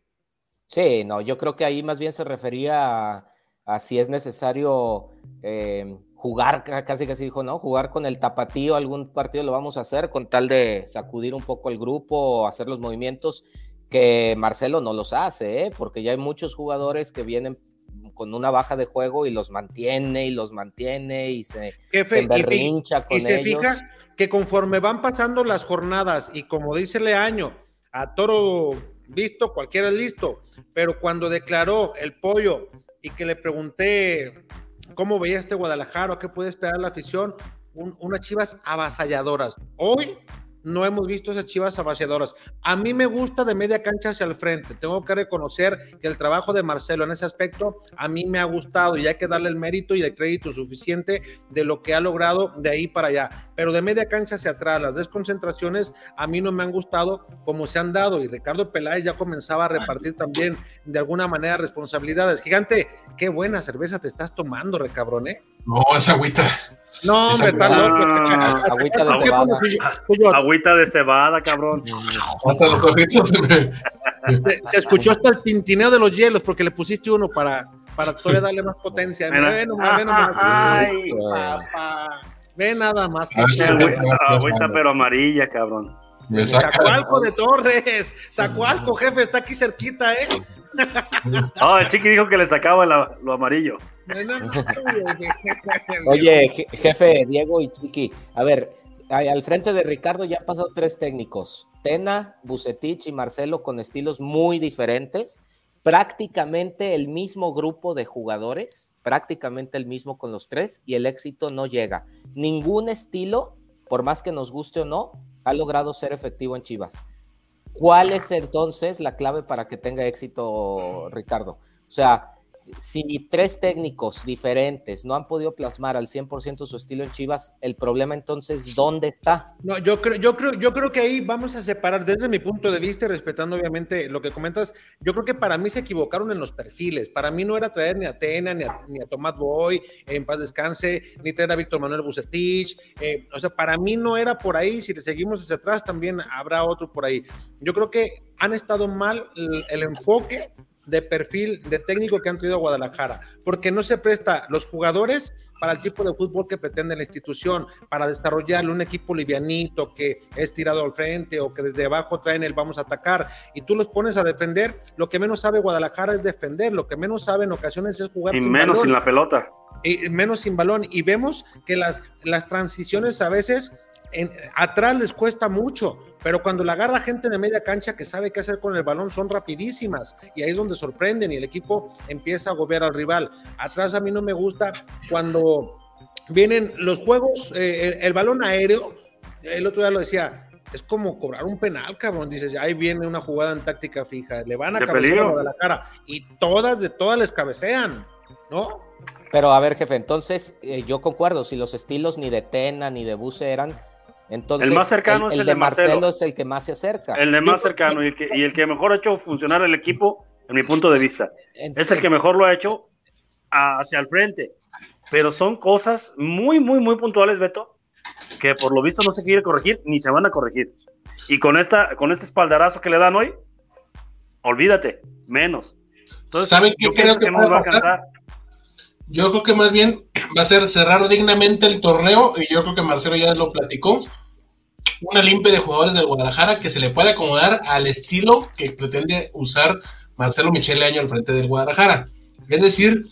Sí, no, yo creo que ahí más bien se refería a, si es necesario eh, jugar, ca- casi casi dijo, ¿no? Jugar con el tapatío, algún partido lo vamos a hacer con tal de sacudir un poco el grupo, hacer los movimientos que Marcelo no los hace, ¿eh? porque ya hay muchos jugadores que vienen con una baja de juego y los mantiene y los mantiene y se, Jefe, se y emberrincha con y se fija que conforme van pasando las jornadas y como dice Leaño, a toro visto, cualquiera es listo, pero cuando declaró el pollo y que le pregunté cómo veía este Guadalajara, qué puede esperar la afición, un- unas chivas avasalladoras. Hoy no hemos visto esas chivas avasalladoras. A mí me gusta de media cancha hacia el frente. Tengo que reconocer que el trabajo de Marcelo en ese aspecto a mí me ha gustado y hay que darle el mérito y el crédito suficiente de lo que ha logrado de ahí para allá. Pero de media cancha hacia atrás, las desconcentraciones a mí no me han gustado como se han dado y Ricardo Peláez ya comenzaba a repartir también de alguna manera responsabilidades. Gigante, qué buena cerveza te estás tomando, recabrón, ¿eh? No, esa agüita. No, hombre, agüita. loco. Agüita de cebada. pues yo- Agüita de cebada, cabrón. Hasta los ojitos se escuchó hasta el tintineo de los hielos porque le pusiste uno para, para todavía darle más potencia. Ve nomás, ve nomás. Ay, Papá. Ve nada más. Se Agüita, pero amarilla, cabrón. Me saca. Zacualco de Torres. Zacualco, jefe, está aquí cerquita, ¿eh? El chiqui dijo que le sacaba la- lo amarillo. Oye, je- jefe Diego y Chiqui, a ver, al frente de Ricardo ya han pasado tres técnicos, Tena, Bucetich y Marcelo con estilos muy diferentes, prácticamente el mismo grupo de jugadores, prácticamente el mismo con los tres y el éxito no llega. Ningún estilo, por más que nos guste o no, ha logrado ser efectivo en Chivas. ¿Cuál es entonces la clave para que tenga éxito Ricardo? O sea, si tres técnicos diferentes no han podido plasmar al 100% su estilo en Chivas, el problema entonces, ¿dónde está? No, yo creo, yo creo, yo creo que ahí vamos a separar desde mi punto de vista respetando obviamente lo que comentas. Yo creo que para mí se equivocaron en los perfiles. Para mí no era traer ni a Tena, ni a, ni a Tomás Boy, en paz descanse, ni traer a Víctor Manuel Bucetich. eh, o sea, para mí no era por ahí. Si le seguimos hacia atrás, también habrá otro por ahí. Yo creo que han estado mal el, el enfoque de perfil de técnico que han traído a Guadalajara, porque no se presta los jugadores para el tipo de fútbol que pretende la institución, para desarrollarle un equipo livianito que es tirado al frente o que desde abajo traen el vamos a atacar y tú los pones a defender, lo que menos sabe Guadalajara es defender, lo que menos sabe en ocasiones es jugar Y sin menos balón sin la pelota. y menos sin balón. Y vemos que las, las transiciones a veces en- atrás les cuesta mucho, pero cuando la agarra gente de media cancha que sabe qué hacer con el balón son rapidísimas y ahí es donde sorprenden y el equipo empieza a agobiar al rival. Atrás a mí no me gusta cuando vienen los juegos, eh, el, el balón aéreo, el otro día lo decía. Es como cobrar un penal, cabrón. Dices, ahí viene una jugada en táctica fija. Le van a De cabecear peligro. a la cara. Y todas, de todas les cabecean, ¿no? Pero a ver, jefe, entonces eh, yo concuerdo, si los estilos ni de Tena ni de Buse eran, entonces El más cercano es el de Marcelo. es el que más se acerca. El de más cercano y el, que, y el que mejor ha hecho funcionar el equipo, en mi punto de vista. Es el que mejor lo ha hecho hacia el frente. Pero son cosas muy, muy, muy puntuales, Beto, que por lo visto no se quiere corregir ni se van a corregir. Y con, esta, con este espaldarazo que le dan hoy, olvídate, menos. Entonces, ¿Saben qué yo creo que que nos va a pasar? alcanzar. Yo creo que más bien va a ser cerrar dignamente el torneo y yo creo que Marcelo ya lo platicó. Una limpia de jugadores del Guadalajara que se le puede acomodar al estilo que pretende usar Marcelo Michele Año al frente del Guadalajara. Es decir,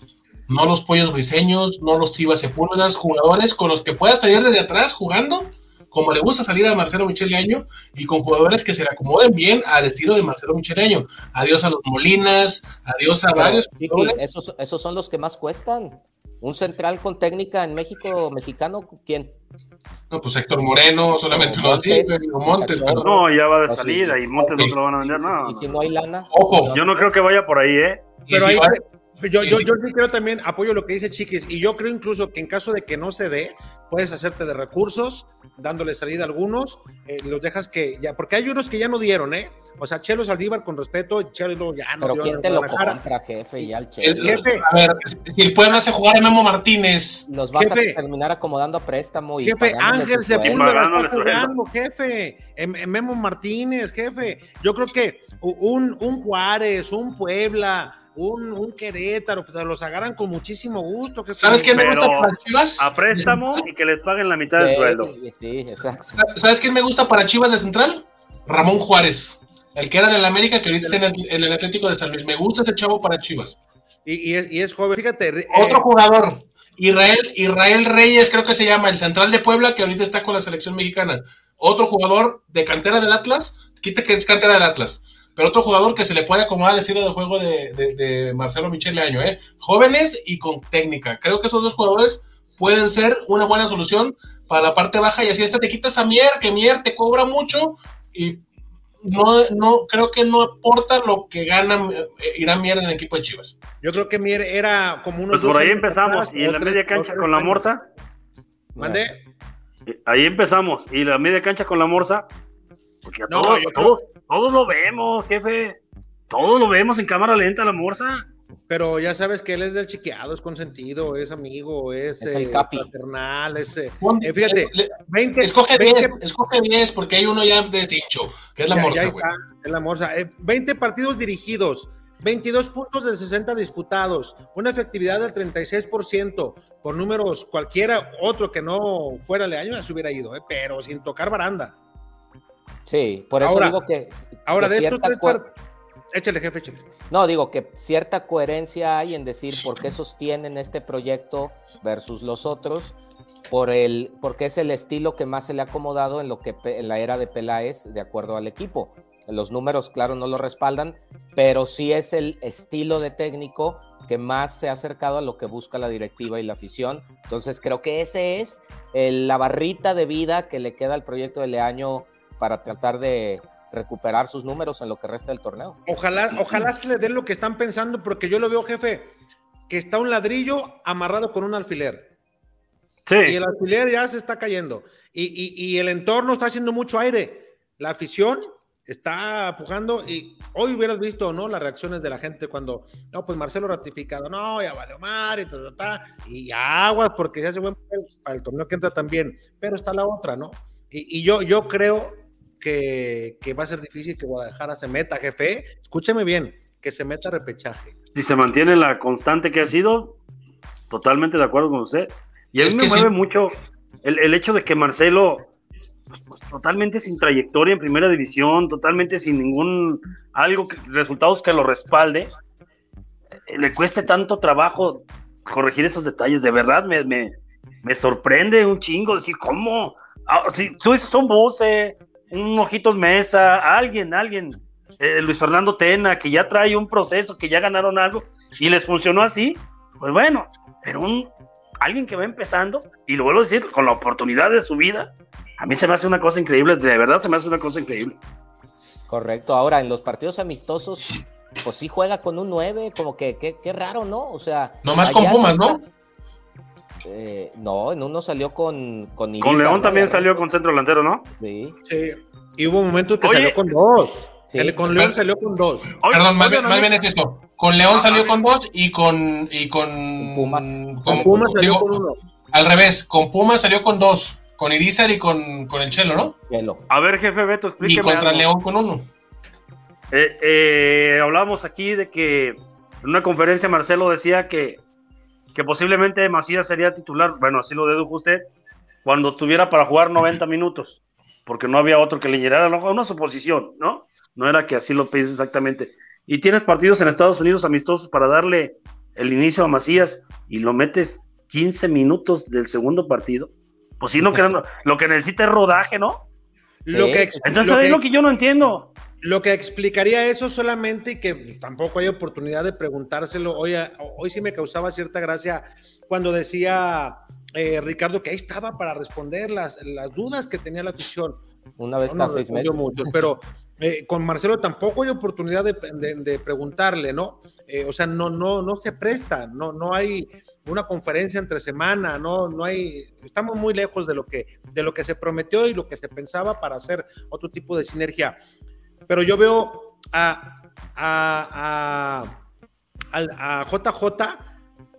no los pollos briseños, no los Tivas Sepúlvedas, jugadores con los que pueda salir desde atrás jugando, como le gusta salir a Marcelo Michele Año, y con jugadores que se le acomoden bien al estilo de Marcelo Michele Año. Adiós a los Molinas, adiós a Pero, varios Chiqui, jugadores. esos, esos son los que más cuestan. Un central con técnica en México mexicano, ¿quién? No, pues Héctor Moreno, solamente uno así, Montes, pero Montes, pero- No, ya va de sí. salida y Montes no Ok. te lo van a vender, no. Y si no hay lana, Ojo, Yo no creo que vaya por ahí, ¿eh? Pero si ahí, yo, yo, yo sí creo también, apoyo lo que dice Chiquis, y yo creo incluso que en caso de que no se dé, puedes hacerte de recursos, dándole salida a algunos, eh, los dejas que ya, porque hay unos que ya no dieron, ¿eh? O sea, Chelo Saldívar, con respeto, Chelo ya no pero dio ¿quién te lo compra, jefe? Ya el jefe. a ver, si el pueblo hace jugar a Memo Martínez, Los vas jefe. a terminar acomodando a préstamo y Jefe, Ángel. Sepúlveda está jugando, jefe. Em- em- Memo Martínez, jefe. Yo creo que un, un Juárez, un Puebla, un, un Querétaro, pues los agarran con muchísimo gusto. ¿sabes quién me gusta para Chivas? A préstamo y que les paguen la mitad del Sí, sueldo. Sí, exacto. ¿Sabes quién me gusta para Chivas de Central? Ramón Juárez, el que era del América, que ahorita está en el, en el Atlético de San Luis. Me gusta ese chavo para Chivas. Y, y es, y es joven. Fíjate, eh, Otro jugador, Israel, Israel Reyes, creo que se llama, el central de Puebla, que ahorita está con la selección mexicana. Otro jugador de cantera del Atlas, quita que es cantera del Atlas, pero otro jugador que se le puede acomodar el estilo de juego de, de- de Marcelo Michele Año, ¿eh? Jóvenes y con técnica. Creo que esos dos jugadores pueden ser una buena solución para la parte baja y así hasta te quitas a Mier, que Mier te cobra mucho y no, no creo que no aporta lo que gana eh, Irán Mier en el equipo de Chivas. yo creo que Mier era como unos Pues por ahí empezamos. atrás, Y en la media cancha con la morsa. ¿Mande? Ahí empezamos. Y la media cancha con la morsa. Porque a No, todos, yo todos, todos lo vemos, jefe. Todos lo vemos en cámara lenta la morsa. Pero ya sabes que él es del chiqueado, es consentido, es amigo, es, Es el eh, capi. fraternal, es... eh, eh, fíjate, le- 20, Escoge 20 10, escoge 10 porque hay uno ya desdicho, que es la Ya- ya morsa, güey. está, es la morsa. Eh, 20 partidos dirigidos, 22 puntos de 60 disputados, una efectividad del 36%, por números cualquiera, otro que no fuera Leaño ya se hubiera ido, eh, pero sin tocar baranda. Sí, por eso Ahora- digo que. Ahora, que de cierta tres Échale, jefe, échale. No, digo que cierta coherencia hay en decir por qué sostienen este proyecto versus los otros, por el, porque es el estilo que más se le ha acomodado en lo que en la era de Peláez, de acuerdo al equipo. Los números, claro, no lo respaldan, pero sí es el estilo de técnico que más se ha acercado a lo que busca la directiva y la afición. Entonces creo que ese es el- la barrita de vida que le queda al proyecto de Leaño para tratar de recuperar sus números en lo que resta del torneo. Ojalá, ojalá se le den lo que están pensando, porque yo lo veo, jefe, que está un ladrillo amarrado con un alfiler. Sí, Y el alfiler ya se está cayendo. Y, y- y el entorno está haciendo mucho aire. La afición está pujando. Y hoy hubieras visto, ¿no? Las reacciones de la gente cuando, no, pues Marcelo ratificado, no, ya vale Omar y todo, y aguas, porque ya se buen papel para el torneo que entra también. Pero está la otra, ¿no? Y, y yo, yo creo que, que va a ser difícil que Guadalajara se meta, jefe. Escúcheme bien, que se meta a repechaje. si se mantiene la constante que ha sido, totalmente de acuerdo con usted. Y a mí me mueve sí. mucho el, el hecho de que Marcelo, pues, pues, totalmente sin trayectoria en primera división, totalmente sin ningún algo, que- resultados que lo respalde, eh, le cueste tanto trabajo corregir esos detalles. De verdad, me, me, me sorprende un chingo decir, ¿cómo? Ah, si son voces, un Ojitos Mesa, alguien, alguien, eh, Luis Fernando Tena, que ya trae un proceso, que ya ganaron algo, y les funcionó así, pues bueno, pero un, alguien que va empezando, y lo vuelvo a decir, con la oportunidad de su vida, a mí se me hace una cosa increíble, de verdad se me hace una cosa increíble. Correcto. Ahora, en los partidos amistosos, pues sí juega con un 9, como que qué qué raro, ¿no? O sea. Nomás con Pumas, está- ¿no? Eh, no, en uno salió con con, Con León ¿no? también salió con centro delantero, ¿no? Sí. Sí. Y hubo momentos que Oye. salió con dos. Sí. El- con León salió con dos. Oye, Perdón, más, bien, más bien es esto. Con León salió con dos y con. Y con Con Pumas. Con Pumas salió digo, con uno. Al revés, con Pumas salió con dos. Con Irizar y con, con el Chelo, ¿no? Chelo. A ver, jefe Beto, Y explíqueme contra algo. León con uno. Eh, eh, hablábamos aquí de que en una conferencia Marcelo decía que, que posiblemente Macías sería titular, bueno, así lo dedujo usted, cuando tuviera para jugar 90 minutos, porque no había otro que le llenara una suposición, ¿no? No era que así lo piense exactamente. Y tienes partidos en Estados Unidos amistosos para darle el inicio a Macías y lo metes 15 minutos del segundo partido. Pues sí, no, que lo que necesita es rodaje, ¿no? Lo que, Entonces lo es que- lo que yo no entiendo. Lo que explicaría eso solamente y que tampoco hay oportunidad de preguntárselo. Oye, hoy sí me causaba cierta gracia cuando decía eh, Ricardo que ahí estaba para responder las, las dudas que tenía la afición. Una vez No cada seis meses. mucho, pero eh, con Marcelo tampoco hay oportunidad de, de- de preguntarle, ¿no? Eh, o sea, no, no, no se presta, no, no hay una conferencia entre semana, no, no hay, estamos muy lejos de lo que, de lo que se prometió y lo que se pensaba para hacer otro tipo de sinergia. Pero yo veo a, a, a, a JJ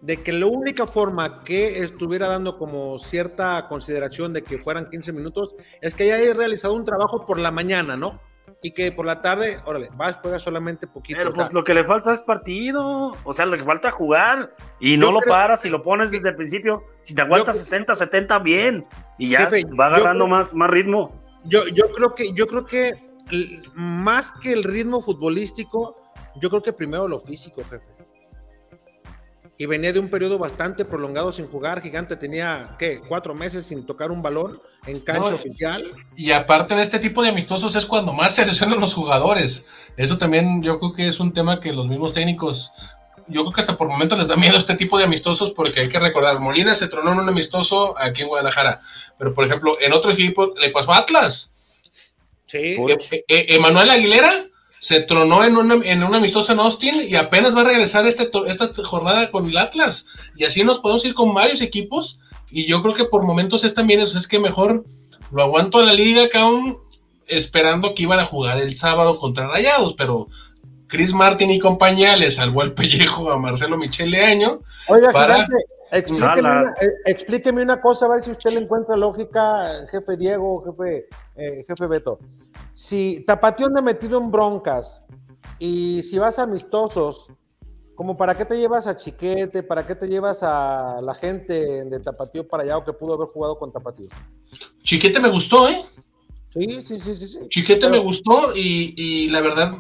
de que la única forma que estuviera dando como cierta consideración de que fueran 15 minutos es que haya realizado un trabajo por la mañana, ¿no? Y que por la tarde, órale, vas, juega solamente poquito. Pero o sea, pues lo que le falta es partido, o sea, lo que falta es jugar y no Yo lo creo- paras y lo pones desde el principio. Si te aguantas Yo- 60, 70, bien y ya Jefe, va agarrando creo- más, más ritmo. yo, yo creo que, yo creo que más que el ritmo futbolístico, yo creo que primero lo físico, jefe. Y venía de un periodo bastante prolongado sin jugar. Gigante tenía, ¿qué? Cuatro meses sin tocar un balón en cancha No, oficial. Y aparte en este tipo de amistosos es cuando más se lesionan los jugadores. Eso también yo creo que es un tema que los mismos técnicos, yo creo que hasta por momentos les da miedo este tipo de amistosos porque hay que recordar, Molina se tronó en un amistoso aquí en Guadalajara, pero por ejemplo en otro equipo le pasó a Atlas. Sí. Furch. E- e- Emanuel Aguilera se tronó en una, en un amistoso en Austin y apenas va a regresar este, esta jornada con el Atlas. Y así nos podemos ir con varios equipos. Y yo creo que por momentos es también eso, es que mejor lo aguanto a la liga, cabrón, esperando que iban a jugar el sábado contra Rayados, pero Chris Martin y compañía le salvó el pellejo a Marcelo Michele Año. Oiga, para- Gigante, explíqueme, Nada. una, eh, explíqueme una cosa, a ver si usted le encuentra lógica, jefe Diego, jefe, eh, jefe Beto. Si Tapatío anda metido en broncas y si vas a amistosos, como para qué te llevas a Chiquete, para qué te llevas a la gente de Tapatío para allá o que pudo haber jugado con Tapatío. Chiquete me gustó, ¿eh? Sí, sí, sí, sí. sí. Chiquete me gustó y, y la verdad,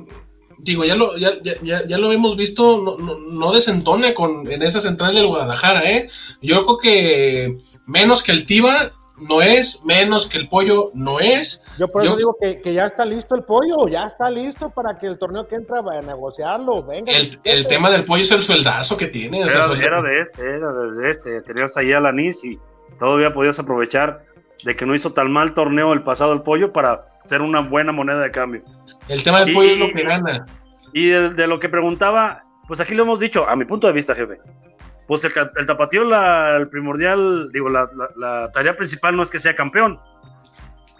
digo, ya lo, ya, ya, ya lo hemos visto, no, no, no, desentona con, en esa central del Guadalajara, ¿eh? Yo creo que menos que el Tiba no es, menos que el pollo no es. Yo por eso digo que, que, ya está listo el pollo, ya está listo para que el torneo que entra vaya a negociarlo. Venga, el, el tema del pollo es el sueldazo que tiene. Era, o sea, era de este, era de este. Tenías ahí a Lanis y todavía podías aprovechar de que no hizo tan mal torneo el pasado el pollo para ser una buena moneda de cambio. El tema del pollo es lo que gana. Y de, de, lo que preguntaba, pues aquí lo hemos dicho, a mi punto de vista, jefe. Pues el, el tapatío, la, el primordial, digo, la, la, la, tarea principal no es que sea campeón.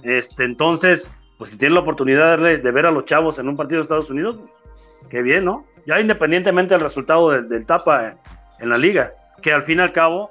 Este, entonces, pues si tiene la oportunidad de, de ver a los chavos en un partido de Estados Unidos, qué bien, ¿no? Ya independientemente del resultado del, del tapa en, en la liga, que al fin y al cabo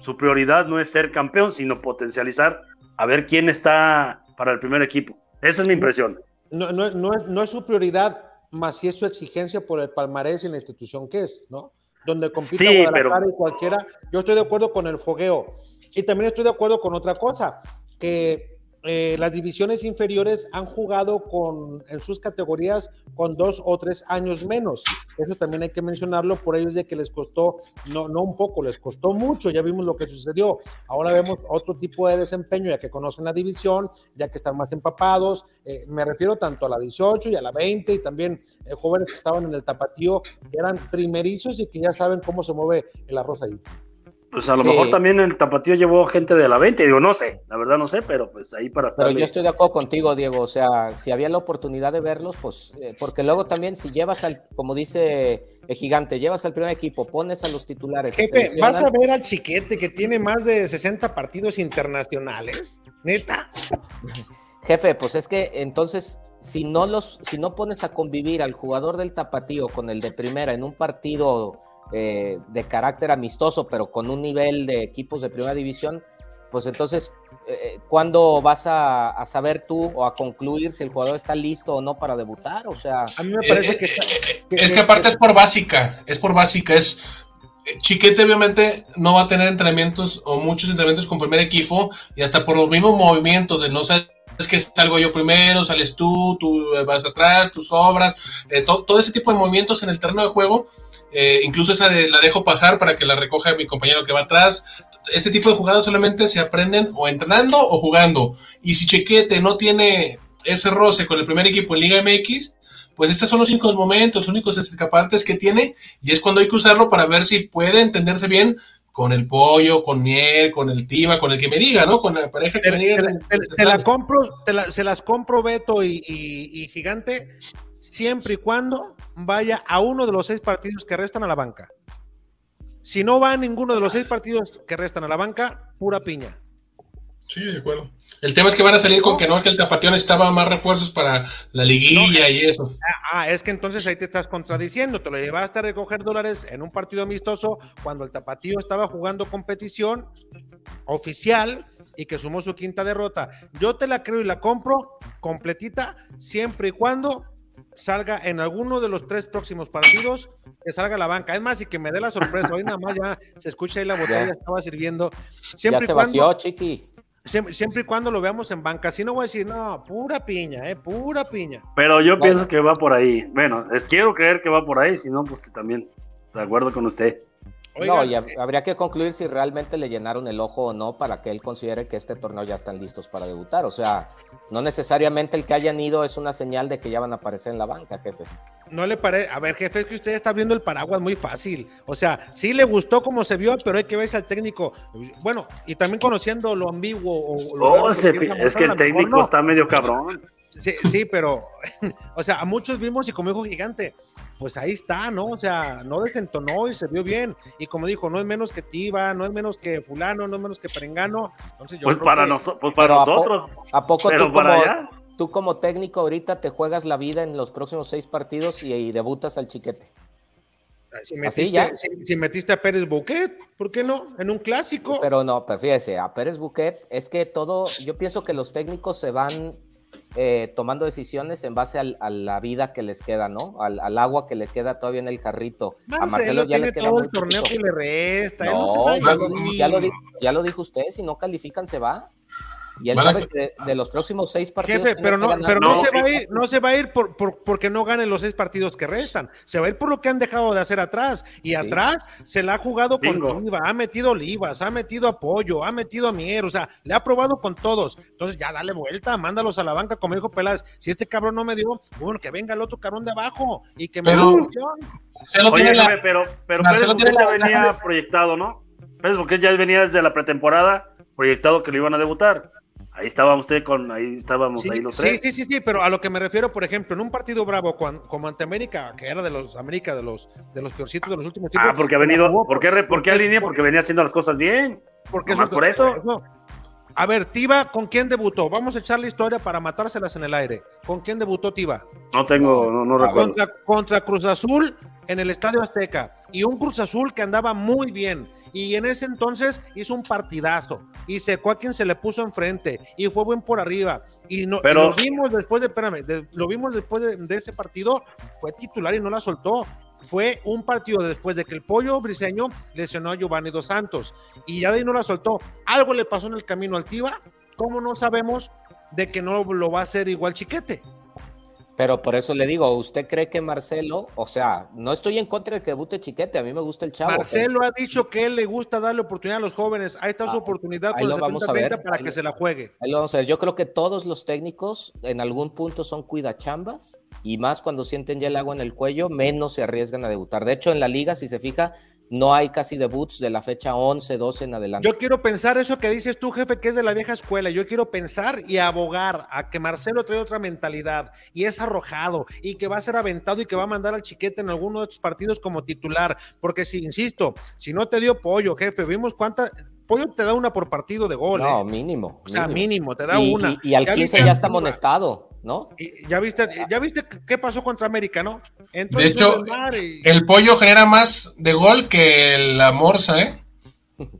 su prioridad no es ser campeón, sino potencializar a ver quién está para el primer equipo. Esa es mi impresión. No, no, no, es, no es su prioridad, más si es su exigencia por el palmarés y la institución que es, ¿no? Donde compite sí, Guadalajara pero... y cualquiera. Yo estoy de acuerdo con el fogueo. Y también estoy de acuerdo con otra cosa, que eh, las divisiones inferiores han jugado con, en sus categorías con dos o tres años menos. Eso también hay que mencionarlo por ellos de que les costó, no, no un poco, les costó mucho, ya vimos lo que sucedió. Ahora vemos otro tipo de desempeño, ya que conocen la división, ya que están más empapados. Eh, me refiero tanto a la 18 y a la 20 y también eh, jóvenes que estaban en el tapatío, que eran primerizos y que ya saben cómo se mueve el arroz ahí. Pues a lo sí. mejor también el tapatío llevó gente de la 20, digo, no sé, la verdad no sé, pero pues ahí para estar. Pero yo estoy de acuerdo contigo, Diego, o sea, si había la oportunidad de verlos, pues, eh, porque luego también si llevas al, como dice el gigante, llevas al primer equipo, pones a los titulares. Jefe, ¿vas a ver al chiquete que tiene más de 60 partidos internacionales? ¿Neta? Jefe, pues es que entonces, si no los, si no pones a convivir al jugador del tapatío con el de primera en un partido eh, de carácter amistoso, pero con un nivel de equipos de primera división, pues entonces, eh, ¿cuándo vas a, a, saber tú o a concluir si el jugador está listo o no para debutar? O sea, a mí me parece eh, que, que, es que aparte es por básica, es por básica, es Chiquete obviamente no va a tener entrenamientos o muchos entrenamientos con primer equipo y hasta por los mismos movimientos de no ser es que salgo yo primero, sales tú, tú vas atrás, tú sobras, eh, to, todo ese tipo de movimientos en el terreno de juego, eh, incluso esa de la dejo pasar para que la recoja mi compañero que va atrás. Ese tipo de jugadas solamente se aprenden o entrenando o jugando. Y si Chequete no tiene ese roce con el primer equipo en Liga MX, pues estos son los únicos momentos, los únicos escapartes que tiene, y es cuando hay que usarlo para ver si puede entenderse bien con el pollo, con miel, con el tiba, con el que me diga, ¿no? Con la pareja que te, me diga. Te, te, te la compro, la, se las compro Beto y, y, y, Gigante, siempre y cuando vaya a uno de los seis partidos que restan a la banca. Si no va a ninguno de los seis partidos que restan a la banca, pura piña. Sí, de acuerdo. El tema es que van a salir con que no, que el Tapatío necesitaba más refuerzos para la liguilla no, y eso. Ah, es que entonces ahí te estás contradiciendo. Te lo llevaste a recoger dólares en un partido amistoso cuando el Tapatío estaba jugando competición oficial y que sumó su quinta derrota. Yo te la creo y la compro completita siempre y cuando salga en alguno de los tres próximos partidos, que salga a la banca. Es más, y que me dé la sorpresa. Hoy nada más ya se escucha ahí la botella, ya. estaba sirviendo. Siempre ya se cuando, vació, chiqui. Siempre, siempre, y cuando lo veamos en banca. Si no voy a decir, no, pura piña, eh, pura piña. Pero yo pienso que va por ahí. Bueno, les quiero creer que va por ahí, si no, pues también, de acuerdo con usted. Oigan, no, y habría que concluir si realmente le llenaron el ojo o no para que él considere que este torneo ya están listos para debutar. O sea, no necesariamente el que hayan ido es una señal de que ya van a aparecer en la banca, jefe. No le parece, a ver, jefe, es que usted está abriendo el paraguas muy fácil. O sea, sí le gustó como se vio, pero hay que verse al técnico. Bueno, y también conociendo lo ambiguo. O lo oh, se, es que el técnico no. está medio cabrón. Sí, sí, pero, o sea, a muchos vimos y como dijo Gigante, pues ahí está, ¿no? O sea, no desentonó y se vio bien. Y como dijo, no es menos que Tiva, no es menos que Fulano, no es menos que Perengano. Entonces yo pues, para que... noso pues para nosotros. ¿A, po ¿a poco tú como, allá? tú como técnico ahorita te juegas la vida en los próximos seis partidos y, y debutas al chiquete? Si metiste, ya? Si, si, metiste a Pérez Buquet, ¿por qué no? En un clásico. Pero no, pero fíjese, a Pérez Buquet es que todo, yo pienso que los técnicos se van eh, tomando decisiones en base al, a la vida que les queda, ¿no? Al, al, agua que le queda todavía en el jarrito. Marcelo, a Marcelo ya le queda todo el torneo que le resta. No, ya, lo, ya, lo, dijo usted, si no califican se va. Y él sabe que de, de los próximos seis partidos. Jefe, pero no, pero no, No, se va a ir, no se va a ir por, por- porque no ganen los seis partidos que restan. Se va a ir por lo que han dejado de hacer atrás. Y atrás se la ha jugado con. Oliva, ha metido Olivas, ha metido apoyo, ha metido a Mier, o sea, le ha probado con todos. Entonces ya dale vuelta, mándalos a la banca, como dijo Peláez. Si este cabrón no me dio, bueno, que venga el otro cabrón de abajo y que me Pero- opción. Marcelo Oye, tiene la- pero, pero Marcelo Pérez tiene Busquets ya la- venía proyectado, ¿no? Pérez Busquets ya venía desde la pretemporada proyectado que lo iban a debutar. Ahí estaba usted con, ahí estábamos Sí, ahí los sí, tres. sí, sí, sí, pero a lo que me refiero, por ejemplo, en un partido bravo cuan- como ante América, que era de los América de los de los peorcitos de los últimos tiempos. Ah, porque ha venido, jugó ¿por qué, por qué porque- alinea? Porque venía haciendo las cosas bien. Porque Nomás por eso. A ver, Tiva, ¿con quién debutó? Vamos a echar la historia para matárselas en el aire. ¿Con quién debutó Tiva? No tengo, no, no Ah, recuerdo. Contra, contra Cruz Azul en el Estadio Azteca. Y un Cruz Azul que andaba muy bien. Y en ese entonces hizo un partidazo. Y secó a quien se le puso enfrente. Y fue buen por arriba. Y, no, y Pero- lo vimos después de, espérame, de- lo vimos después de, de ese partido. Fue titular y no la soltó. Fue un partido después de que el pollo briseño lesionó a Giovanni Dos Santos. Y ya de ahí no la soltó. Algo le pasó en el camino al Tiva. ¿Cómo no sabemos de que no lo va a hacer igual Chiquete? Pero por eso le digo, ¿usted cree que Marcelo, o sea, no estoy en contra de que debute Chiquete, a mí me gusta el chavo. Marcelo ha dicho que él le gusta darle oportunidad a los jóvenes. Ahí está su Ah, oportunidad con el vamos a 70-30 ver, para ahí que se la juegue. Ahí lo vamos a ver. Yo creo que todos los técnicos en algún punto son cuidachambas y más cuando sienten ya el agua en el cuello, menos se arriesgan a debutar. De hecho, en la liga, si se fija, no hay casi debuts de la fecha 11, 12 en adelante. Yo quiero pensar eso que dices tú, jefe, que es de la vieja escuela. Yo quiero pensar y abogar a que Marcelo trae otra mentalidad y es arrojado y que va a ser aventado y que va a mandar al chiquete en alguno de estos partidos como titular. Porque si, insisto, si no te dio pollo, jefe, vimos cuánta. Pollo te da una por partido de gol. no, ¿eh? mínimo. O sea, mínimo, te da y, una. y- y al Ya 15 viste ya está amonestado, ¿no? Y ya viste, ya viste qué pasó contra América, ¿no? De Entonces, hecho, desmadre y- el pollo genera más de gol que la morsa, ¿eh?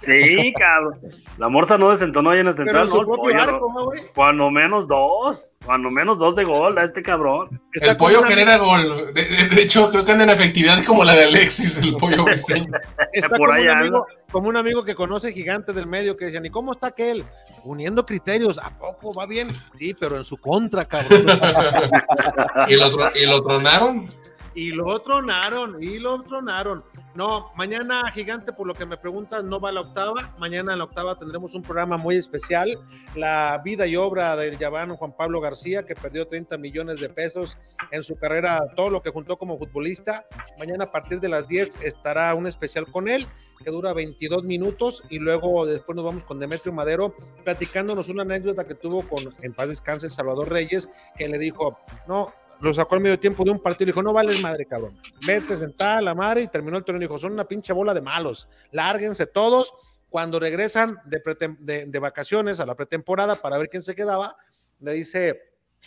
Sí, cabrón. La morsa no desentonó ahí en el pero central, en su ¿no? El propio pollo, arco, ¿no, güey? Cuando menos dos, cuando menos dos de gol a este cabrón. Está El pollo una- genera gol. De, de- de hecho, creo que anda en efectividad como la de Alexis, el pollo briseño. Está Por como, ahí un amigo, como un amigo que conoce gigante del medio que decían, ¿y cómo está aquel? Uniendo criterios, ¿a poco va bien? Sí, pero en su contra, cabrón. y, lo, y lo tronaron. y lo tronaron, y lo tronaron. No, mañana gigante, por lo que me preguntas, no va a la octava. Mañana en la octava tendremos un programa muy especial, la vida y obra del Yaván Juan Pablo García, que perdió 30 millones de pesos en su carrera, todo lo que juntó como futbolista. Mañana a partir de las 10 estará un especial con él que dura 22 minutos y luego después nos vamos con Demetrio Madero platicándonos una anécdota que tuvo con, en paz descanse, Salvador Reyes, que le dijo, no, lo sacó al medio tiempo de un partido y dijo, no vales madre, cabrón, vete sentada la madre y terminó el torneo y dijo, son una pinche bola de malos, lárguense todos, cuando regresan de, de vacaciones a la pretemporada para ver quién se quedaba, le dice,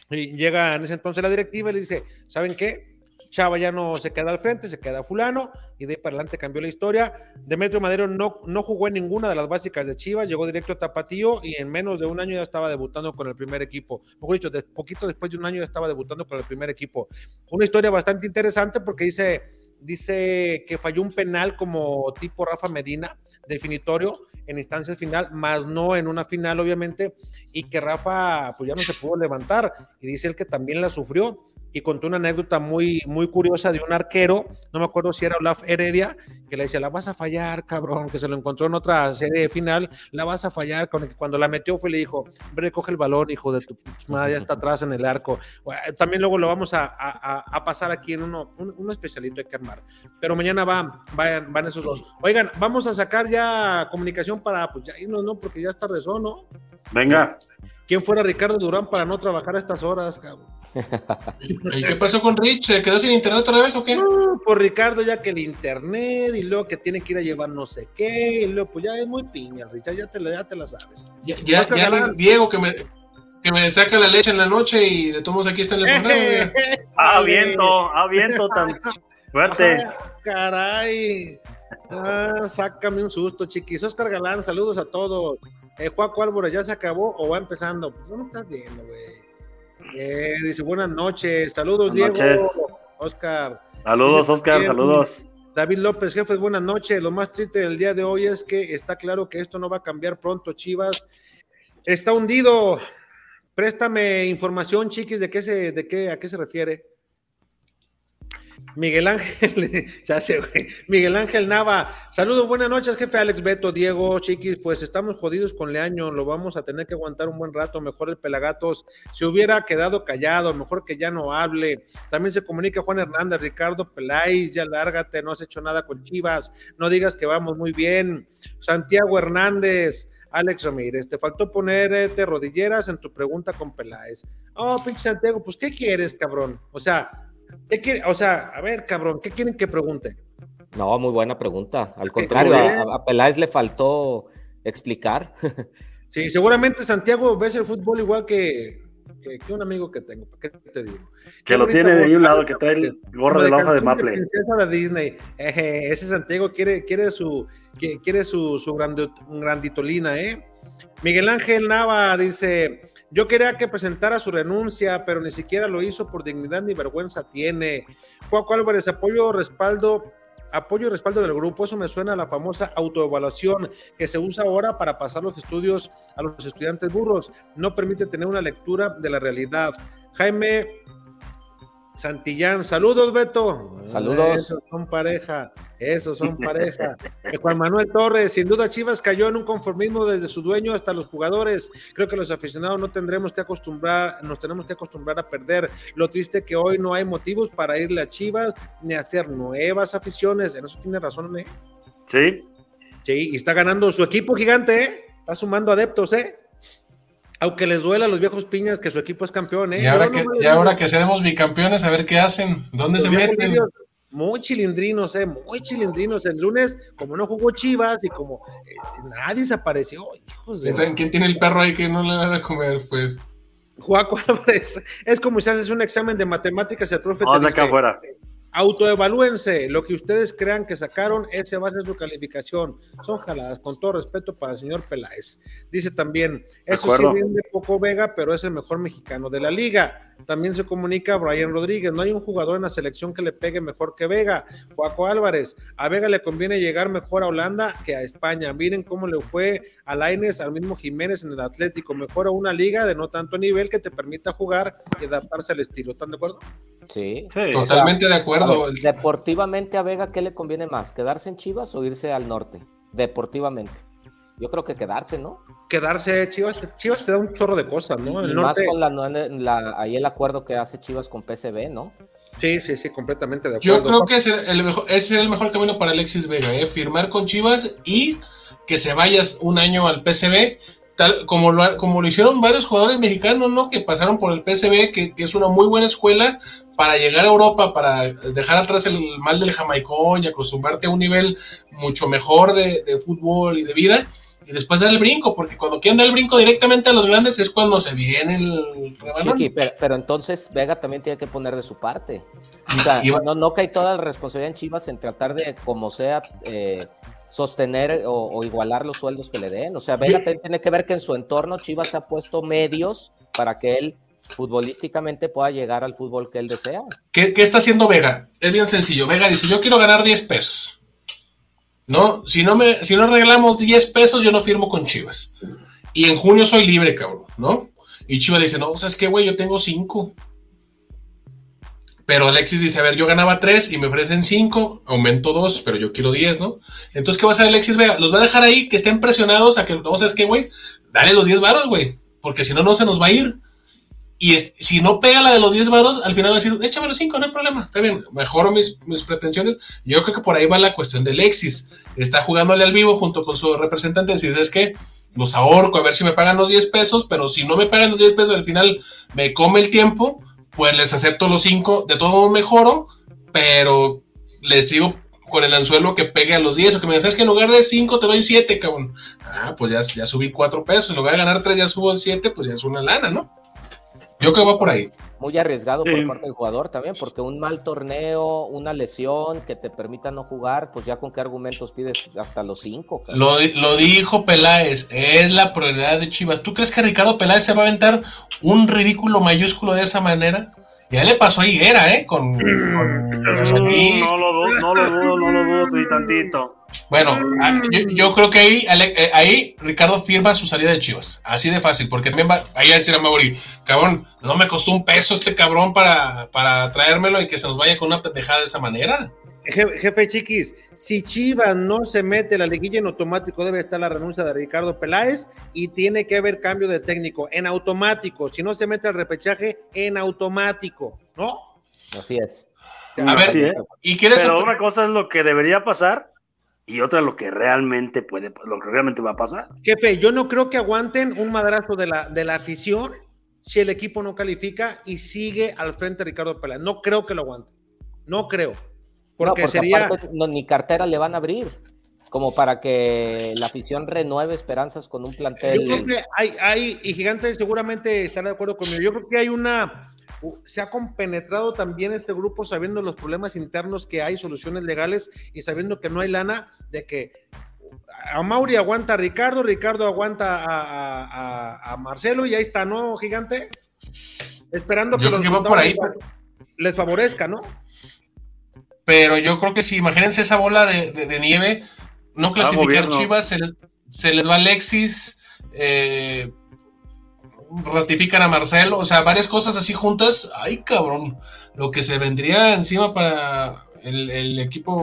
y llega en ese entonces la directiva y le dice, ¿saben qué? Chava ya no se queda al frente, se queda fulano, y de ahí para adelante cambió la historia. Demetrio Madero no, no jugó en ninguna de las básicas de Chivas, llegó directo a Tapatío y en menos de un año ya estaba debutando con el primer equipo. Mejor dicho, de, poquito después de un año ya estaba debutando con el primer equipo. Una historia bastante interesante porque dice, dice que falló un penal como tipo Rafa Medina, definitorio, en instancias final, más no en una final, obviamente, y que Rafa pues ya no se pudo levantar. Y dice él que también la sufrió y contó una anécdota muy, muy curiosa de un arquero, no me acuerdo si era Olaf Heredia, que le decía, la vas a fallar, cabrón, que se lo encontró en otra serie final, la vas a fallar, cuando la metió fue y le dijo, hombre, coge el balón, hijo de tu madre, ya está atrás en el arco. Bueno, También luego lo vamos a, a- a pasar aquí en uno, un, un especialito hay que armar. Pero mañana van, van, van esos dos. Oigan, vamos a sacar ya comunicación para, pues ya irnos, ¿no? Porque ya es tarde, ¿no? Venga, ¿Quién fuera Ricardo Durán para no trabajar a estas horas, cabrón? ¿Y qué pasó con Rich? ¿Se quedó sin internet otra vez o qué? No, por Ricardo, ya que el internet y luego que tiene que ir a llevar no sé qué, y luego pues ya es muy piña, Richard, ya te, la- ya te la sabes. Ya, ya, le- Diego que me, que me saca la leche en la noche y de todos aquí está en el ah, viento, ah, viento tan fuerte. Ah, caray. Ah, sácame un susto, chiquis. Oscar Galán, saludos a todos. Eh, Juaco Álvarez, ¿ya se acabó o va empezando? Pues no estás viendo, güey. Eh, dice, buenas noches. Saludos, Buenas Diego. noches. Oscar. Saludos, Oscar, saludos. David López, jefes, buenas noches. Lo más triste del día de hoy es que está claro que esto no va a cambiar pronto, Chivas. Está hundido. Préstame información, chiquis, de qué se, de qué, a qué se refiere. Miguel Ángel, ya sé, güey. Miguel Ángel Nava, saludos, buenas noches, jefe Alex Beto, Diego, chiquis, pues estamos jodidos con Leaño, lo vamos a tener que aguantar un buen rato, mejor el Pelagatos se hubiera quedado callado, mejor que ya no hable. También se comunica Juan Hernández, Ricardo Peláez, ya lárgate, no has hecho nada con Chivas, no digas que vamos muy bien. Santiago Hernández, Alex Ramírez, te faltó ponerte rodilleras en tu pregunta con Peláez. Oh, pinche Santiago, pues ¿qué quieres, cabrón? O sea, ¿Qué quiere? O sea, a ver, cabrón, ¿qué quieren que pregunte? No, muy buena pregunta. Al contrario, a, Peláez le faltó explicar. sí, seguramente Santiago ves el fútbol igual que, que, un amigo que tengo. ¿Qué te digo? Que lo tiene de ahí un lado, que trae el gorro de la hoja de Maple. princesa de Disney. ese Santiago quiere, quiere su, quiere su, su granditolina, ¿eh? Miguel Ángel Nava dice, yo quería que presentara su renuncia, pero ni siquiera lo hizo por dignidad ni vergüenza tiene. Juaco Álvarez, apoyo, respaldo, apoyo y respaldo del grupo. Eso me suena a la famosa autoevaluación que se usa ahora para pasar los estudios a los estudiantes burros. No permite tener una lectura de la realidad. Jaime Santillán, saludos Beto. Saludos. Esos son pareja, esos son pareja. Eh, Juan Manuel Torres, sin duda Chivas cayó en un conformismo desde su dueño hasta los jugadores. Creo que los aficionados no tendremos que acostumbrar, nos tenemos que acostumbrar a perder. Lo triste que hoy no hay motivos para irle a Chivas ni hacer nuevas aficiones. En eso tiene razón, ¿eh? Sí. Sí, y está ganando su equipo gigante, ¿eh? Está sumando adeptos, ¿eh? Aunque les duela a los viejos piñas que su equipo es campeón, ¿eh? Y ahora, que, y ahora que seremos bicampeones, a ver qué hacen, dónde se meten. muy chilindrinos, ¿eh? Muy chilindrinos. El lunes, como no jugó Chivas y como eh, nadie se apareció, hijos de. ¿Quién tiene el perro ahí que no le va a comer, pues? Juaco Álvarez, es como si haces un examen de matemáticas, el profe te dice, acá afuera. Autoevalúense, lo que ustedes crean que sacaron, ese va a ser su calificación. Son jaladas, con todo respeto para el señor Peláez. Dice también, eso sí de poco Vega, pero es el mejor mexicano de la liga. También se comunica Brian Rodríguez, no hay un jugador en la selección que le pegue mejor que Vega. Juaco Álvarez, a Vega le conviene llegar mejor a Holanda que a España. Miren cómo le fue a Laines, al mismo Jiménez en el Atlético. Mejor a una liga de no tanto nivel que te permita jugar y adaptarse al estilo. ¿Están de acuerdo? Sí, totalmente de acuerdo. deportivamente a Vega, ¿qué le conviene más? ¿Quedarse en Chivas o irse al norte? Deportivamente. Yo creo que quedarse, ¿no? Quedarse, Chivas, Chivas te da un chorro de cosas, ¿no? El más con la, ahí el acuerdo que hace Chivas con PSV, ¿no? Sí, sí, sí, completamente de acuerdo. Yo creo que es el, mejor, es el mejor camino para Alexis Vega, ¿eh? firmar con Chivas y que se vayas un año al PSV como lo, como lo hicieron varios jugadores mexicanos, ¿no? Que pasaron por el PSV, que, es una muy buena escuela para llegar a Europa, para dejar atrás el mal del jamaicón y acostumbrarte a un nivel mucho mejor de, fútbol y de vida, y después dar el brinco, porque cuando quieren dar el brinco directamente a los grandes es cuando se viene el rebanón. pero, entonces Vega también tiene que poner de su parte. O sea, no, no cae toda la responsabilidad en Chivas en tratar de, como sea, eh, sostener o, igualar los sueldos que le den. O sea, Vega tiene que ver que en su entorno Chivas ha puesto medios para que él futbolísticamente pueda llegar al fútbol que él desea. ¿Qué, está haciendo Vega? Es bien sencillo. Vega dice, yo quiero ganar 10 pesos. ¿No? Si no, me, si no regalamos 10 pesos, yo no firmo con Chivas. Y en junio soy libre, cabrón, ¿no? Y Chivas dice, no, ¿sabes qué, güey? Yo tengo 5. Pero Alexis dice, a ver, yo ganaba 3 y me ofrecen 5, aumento 2, pero yo quiero 10, ¿no? Entonces, ¿qué va a hacer Alexis Vega? Los va a dejar ahí, que estén presionados a que, no, ¿sabes qué, güey? Dale los 10 varos, güey, porque si no, no se nos va a ir. Y si no pega la de los 10 varos, al final va a decir, échame los 5, no hay problema, está bien, mejoro mis, mis pretensiones. Yo creo que por ahí va la cuestión de Alexis. Está jugándole al vivo junto con su representante, y dices que los ahorco a ver si me pagan los 10 pesos, pero si no me pagan los 10 pesos, al final me come el tiempo pues les acepto los cinco, de todo mejoro, pero les sigo con el anzuelo que pegue a los 10 o que me digas, que en lugar de 5 te doy 7, cabrón. Ah, pues ya, ya subí 4 pesos, en lugar de ganar 3 ya subo 7, pues ya es una lana, ¿no? Yo creo que va por ahí. Muy arriesgado por parte del jugador también, porque un mal torneo, una lesión que te permita no jugar, pues ya con qué argumentos pides hasta los 5. Lo, lo, dijo Peláez, es la prioridad de Chivas. ¿Tú crees que Ricardo Peláez se va a aventar un ridículo mayúsculo de esa manera? Ya le pasó a Higuera, ¿eh? Con, con Mm, no lo dudo, no lo dudo, no lo dudo ni tantito. Bueno, ah, yo, yo creo que ahí, eh, ahí Ricardo firma su salida de Chivas. Así de fácil, porque también va, ahí a decir a Mauri, cabrón, no me costó un peso este cabrón para, para traérmelo y que se nos vaya con una pendejada de esa manera. Je- Jefe Chiquis, si Chivas no se mete la liguilla en automático, debe estar la renuncia de Ricardo Peláez y tiene que haber cambio de técnico en automático. Si no se mete al repechaje, en automático, ¿no? Así es. A ver, Sí, ¿eh? ¿y quieres Pero una cosa es lo que debería pasar y otra lo que realmente puede, lo que realmente va a pasar. Jefe, yo no creo que aguanten un madrazo de la, de la afición si el equipo no califica y sigue al frente Ricardo Peláez. No creo que lo aguanten. No creo. Porque, No, sería. aparte no, ni cartera le van a abrir, como para que la afición renueve esperanzas con un Yo plantel. creo que hay, hay, y Gigante seguramente estará de acuerdo conmigo. Yo creo que hay una, se ha compenetrado también este grupo sabiendo los problemas internos que hay, soluciones legales y sabiendo que no hay lana, de que a Mauri aguanta a Ricardo, Ricardo aguanta a, a- a- a Marcelo y ahí está, ¿no, Gigante? Esperando que Yo creo los que va por ahí, les favorezca, ¿no? Pero yo creo que si imagínense esa bola de, de- de nieve, no clasificar gobierno. Chivas, se, se les va Alexis, eh, ratifican a Marcelo, o sea, varias cosas así juntas. Ay, cabrón, lo que se vendría encima para el, el equipo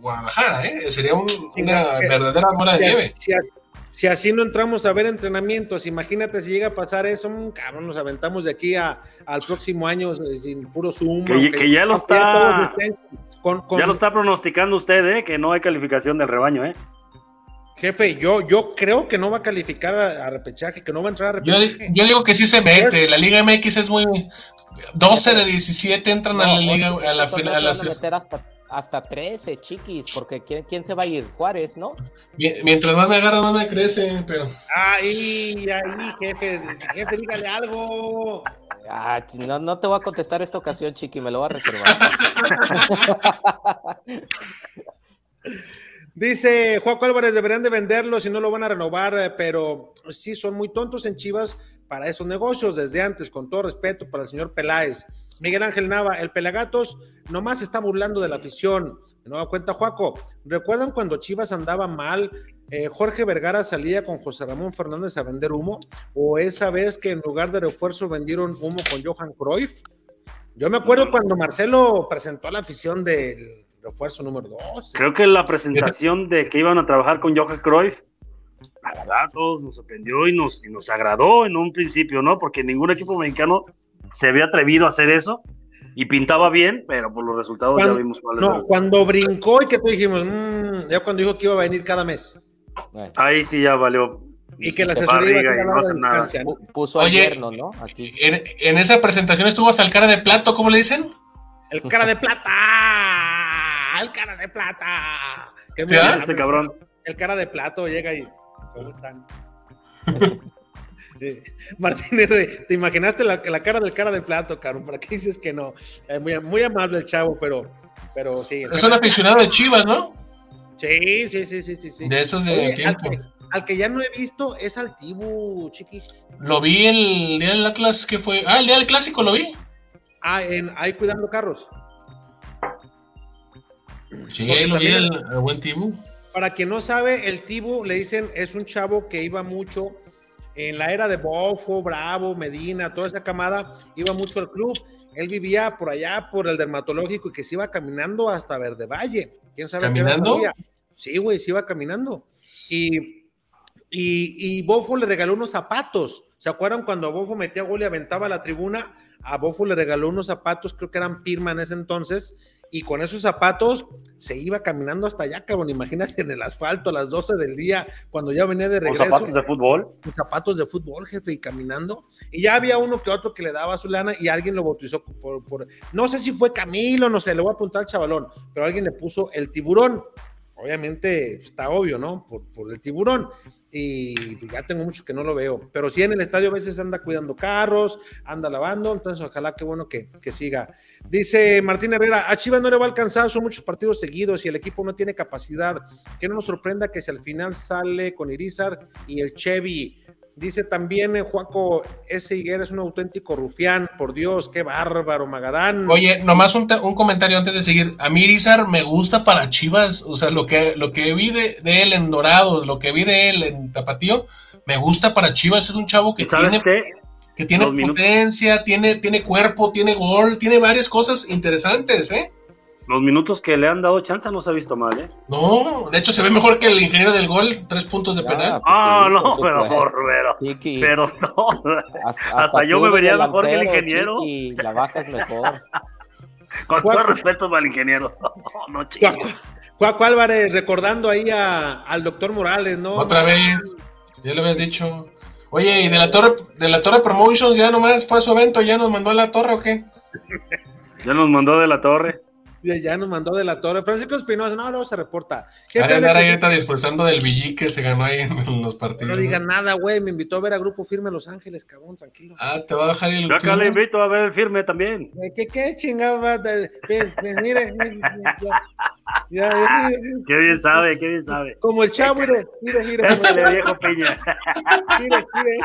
Guadalajara, ¿eh? Sería un- una sí. verdadera bola de nieve. si as- si así no entramos a ver entrenamientos, imagínate si llega a pasar eso, mm, cabrón, nos aventamos de aquí a- al próximo año eh, sin puro zoom. Que- ya lo está- Con, con- Ya lo está pronosticando usted, ¿eh? Que no hay calificación del rebaño, ¿eh? Jefe, yo, yo creo que no va a calificar a, a repechaje, que no va a entrar a Yo, repechaje. yo digo que sí se mete. La Liga MX es muy. 12 de 17 entran a la Liga. A la, final- a la- van a meter hasta, hasta 13, chiquis, porque ¿quién, quién se va a ir? Juárez, ¿no? mientras más me agarra, más me crece. Pero Ay, ay, jefe, jefe, dígale algo. Ah, no, no te voy a contestar esta ocasión, chiqui, me lo voy a reservar. Dice Juan Álvarez, deberían de venderlo si no lo van a renovar, eh, pero sí son muy tontos en Chivas para esos negocios desde antes, con todo respeto para el señor Peláez. Miguel Ángel Nava, el Pelagatos nomás está burlando de la afición. De nueva cuenta, Juaco, ¿recuerdan cuando Chivas andaba mal? Eh, Jorge Vergara salía con José Ramón Fernández a vender humo, o esa vez que en lugar de refuerzo vendieron humo con Johan Cruyff. Yo me acuerdo cuando Marcelo presentó a la afición del refuerzo número 2. Creo que la presentación de que iban a trabajar con Johan Cruyff, la verdad, a todos nos sorprendió y nos, y nos agradó en un principio, ¿no? Porque ningún equipo mexicano se había atrevido a hacer eso y pintaba bien, pero por los resultados Cuando- ya vimos cuáles No, cuando brincó y que tú dijimos, "Mm", ya cuando dijo que iba a venir cada mes Ahí sí ya valió. y que la asesoría puso Oye. ¿no? Aquí. en, en esa presentación estuvo hasta el cara de plato, ¿cómo le dicen? El cara de plata, el cara de plata. Qué ¿Sí, ah? Ese cabrón. El cara de plato llega y. ¿Cómo están? Eh, Martín R., ¿te imaginaste la, la cara del cara de plato, cabrón? ¿Para qué dices que no? Eh, muy, muy amable el chavo, pero, pero sí. Es un aficionado de Chivas, ¿no? Sí, sí, sí, sí, sí. sí. De esos de Oye, al, tiempo. que, al que ya no he visto es al Tibu, chiqui. Lo vi el día del Atlas que fue. Ah, el día del clásico lo vi. Ah, en, ahí cuidando carros. Sí, Porque lo vi el, el buen Tibu. Para quien no sabe, el Tibu, le dicen, es un chavo que iba mucho en la era de Bofo, Bravo, Medina, toda esa camada, iba mucho al club. Él vivía por allá, por el dermatológico, y que se iba caminando hasta Verde Valle. ¿Quién sabe qué ¿Caminando? Sí, güey, se iba caminando. Y, y, y Bofo le regaló unos zapatos. ¿Se acuerdan cuando Bofo metía gol y aventaba a la tribuna? A Bofo le regaló unos zapatos, creo que eran Pirma en ese entonces, y con esos zapatos se iba caminando hasta allá, cabrón. Imagínate en el asfalto a las 12 del día, cuando ya venía de Con regreso. zapatos de fútbol. con zapatos de fútbol, jefe, y caminando. Y ya había uno que otro que le daba su lana y alguien lo bautizó por, por- no sé si fue Camilo, no sé, le voy a apuntar al chavalón, pero alguien le puso el tiburón. Obviamente está obvio, ¿no? Por, por el tiburón. Y pues, ya tengo mucho que no lo veo. Pero sí en el estadio a veces anda cuidando carros, anda lavando, entonces ojalá que bueno que, que siga. Dice Martín Herrera, a Chivas no le va a alcanzar, son muchos partidos seguidos y el equipo no tiene capacidad. Que no nos sorprenda que si al final sale con Irizar y el Chevy Dice también eh, Juaco, ese Higuera es un auténtico rufián, por Dios, qué bárbaro, Magadán. Oye, nomás un, un comentario antes de seguir. A mí Irizar me gusta para Chivas, o sea, lo que, lo que vi de, de, él en Dorados, lo que vi de él en Tapatío, me gusta para Chivas, es un chavo que tiene, qué? que tiene potencia, tiene, tiene cuerpo, tiene gol, tiene varias cosas interesantes, ¿eh? Los minutos que le han dado chance no se ha visto mal, ¿eh? No, de hecho se ve mejor que el ingeniero del gol, tres puntos de penal. Pues ah, sí, no, pero, pero, pero, no. Hasta, hasta yo me vería mejor que el ingeniero. Y la baja es mejor. Con todo respeto para el ingeniero. No, no Cuaco Álvarez, recordando ahí a, al doctor Morales, ¿no? Otra vez, ya lo habías dicho. Oye, ¿y de la torre, de la torre Promotions ya nomás fue a su evento, ya nos mandó a la torre o qué? ya nos mandó de la torre ya nos mandó de la torre. Francisco Espinosa, no, luego se reporta. Ahora andar ahí está disfrutando del billy que se ganó ahí en los partidos. No digan nada, güey. Me invitó a ver a Grupo Firme Los Ángeles, cabrón, tranquilo. Ah, te va a dejar el. Yo acá le invito a ver el firme también. ¿Qué, qué chingado? Mire, Qué bien sabe, qué bien sabe. Como el chavo, mire, mire, mire. Échale, viejo piña. Mire, mire.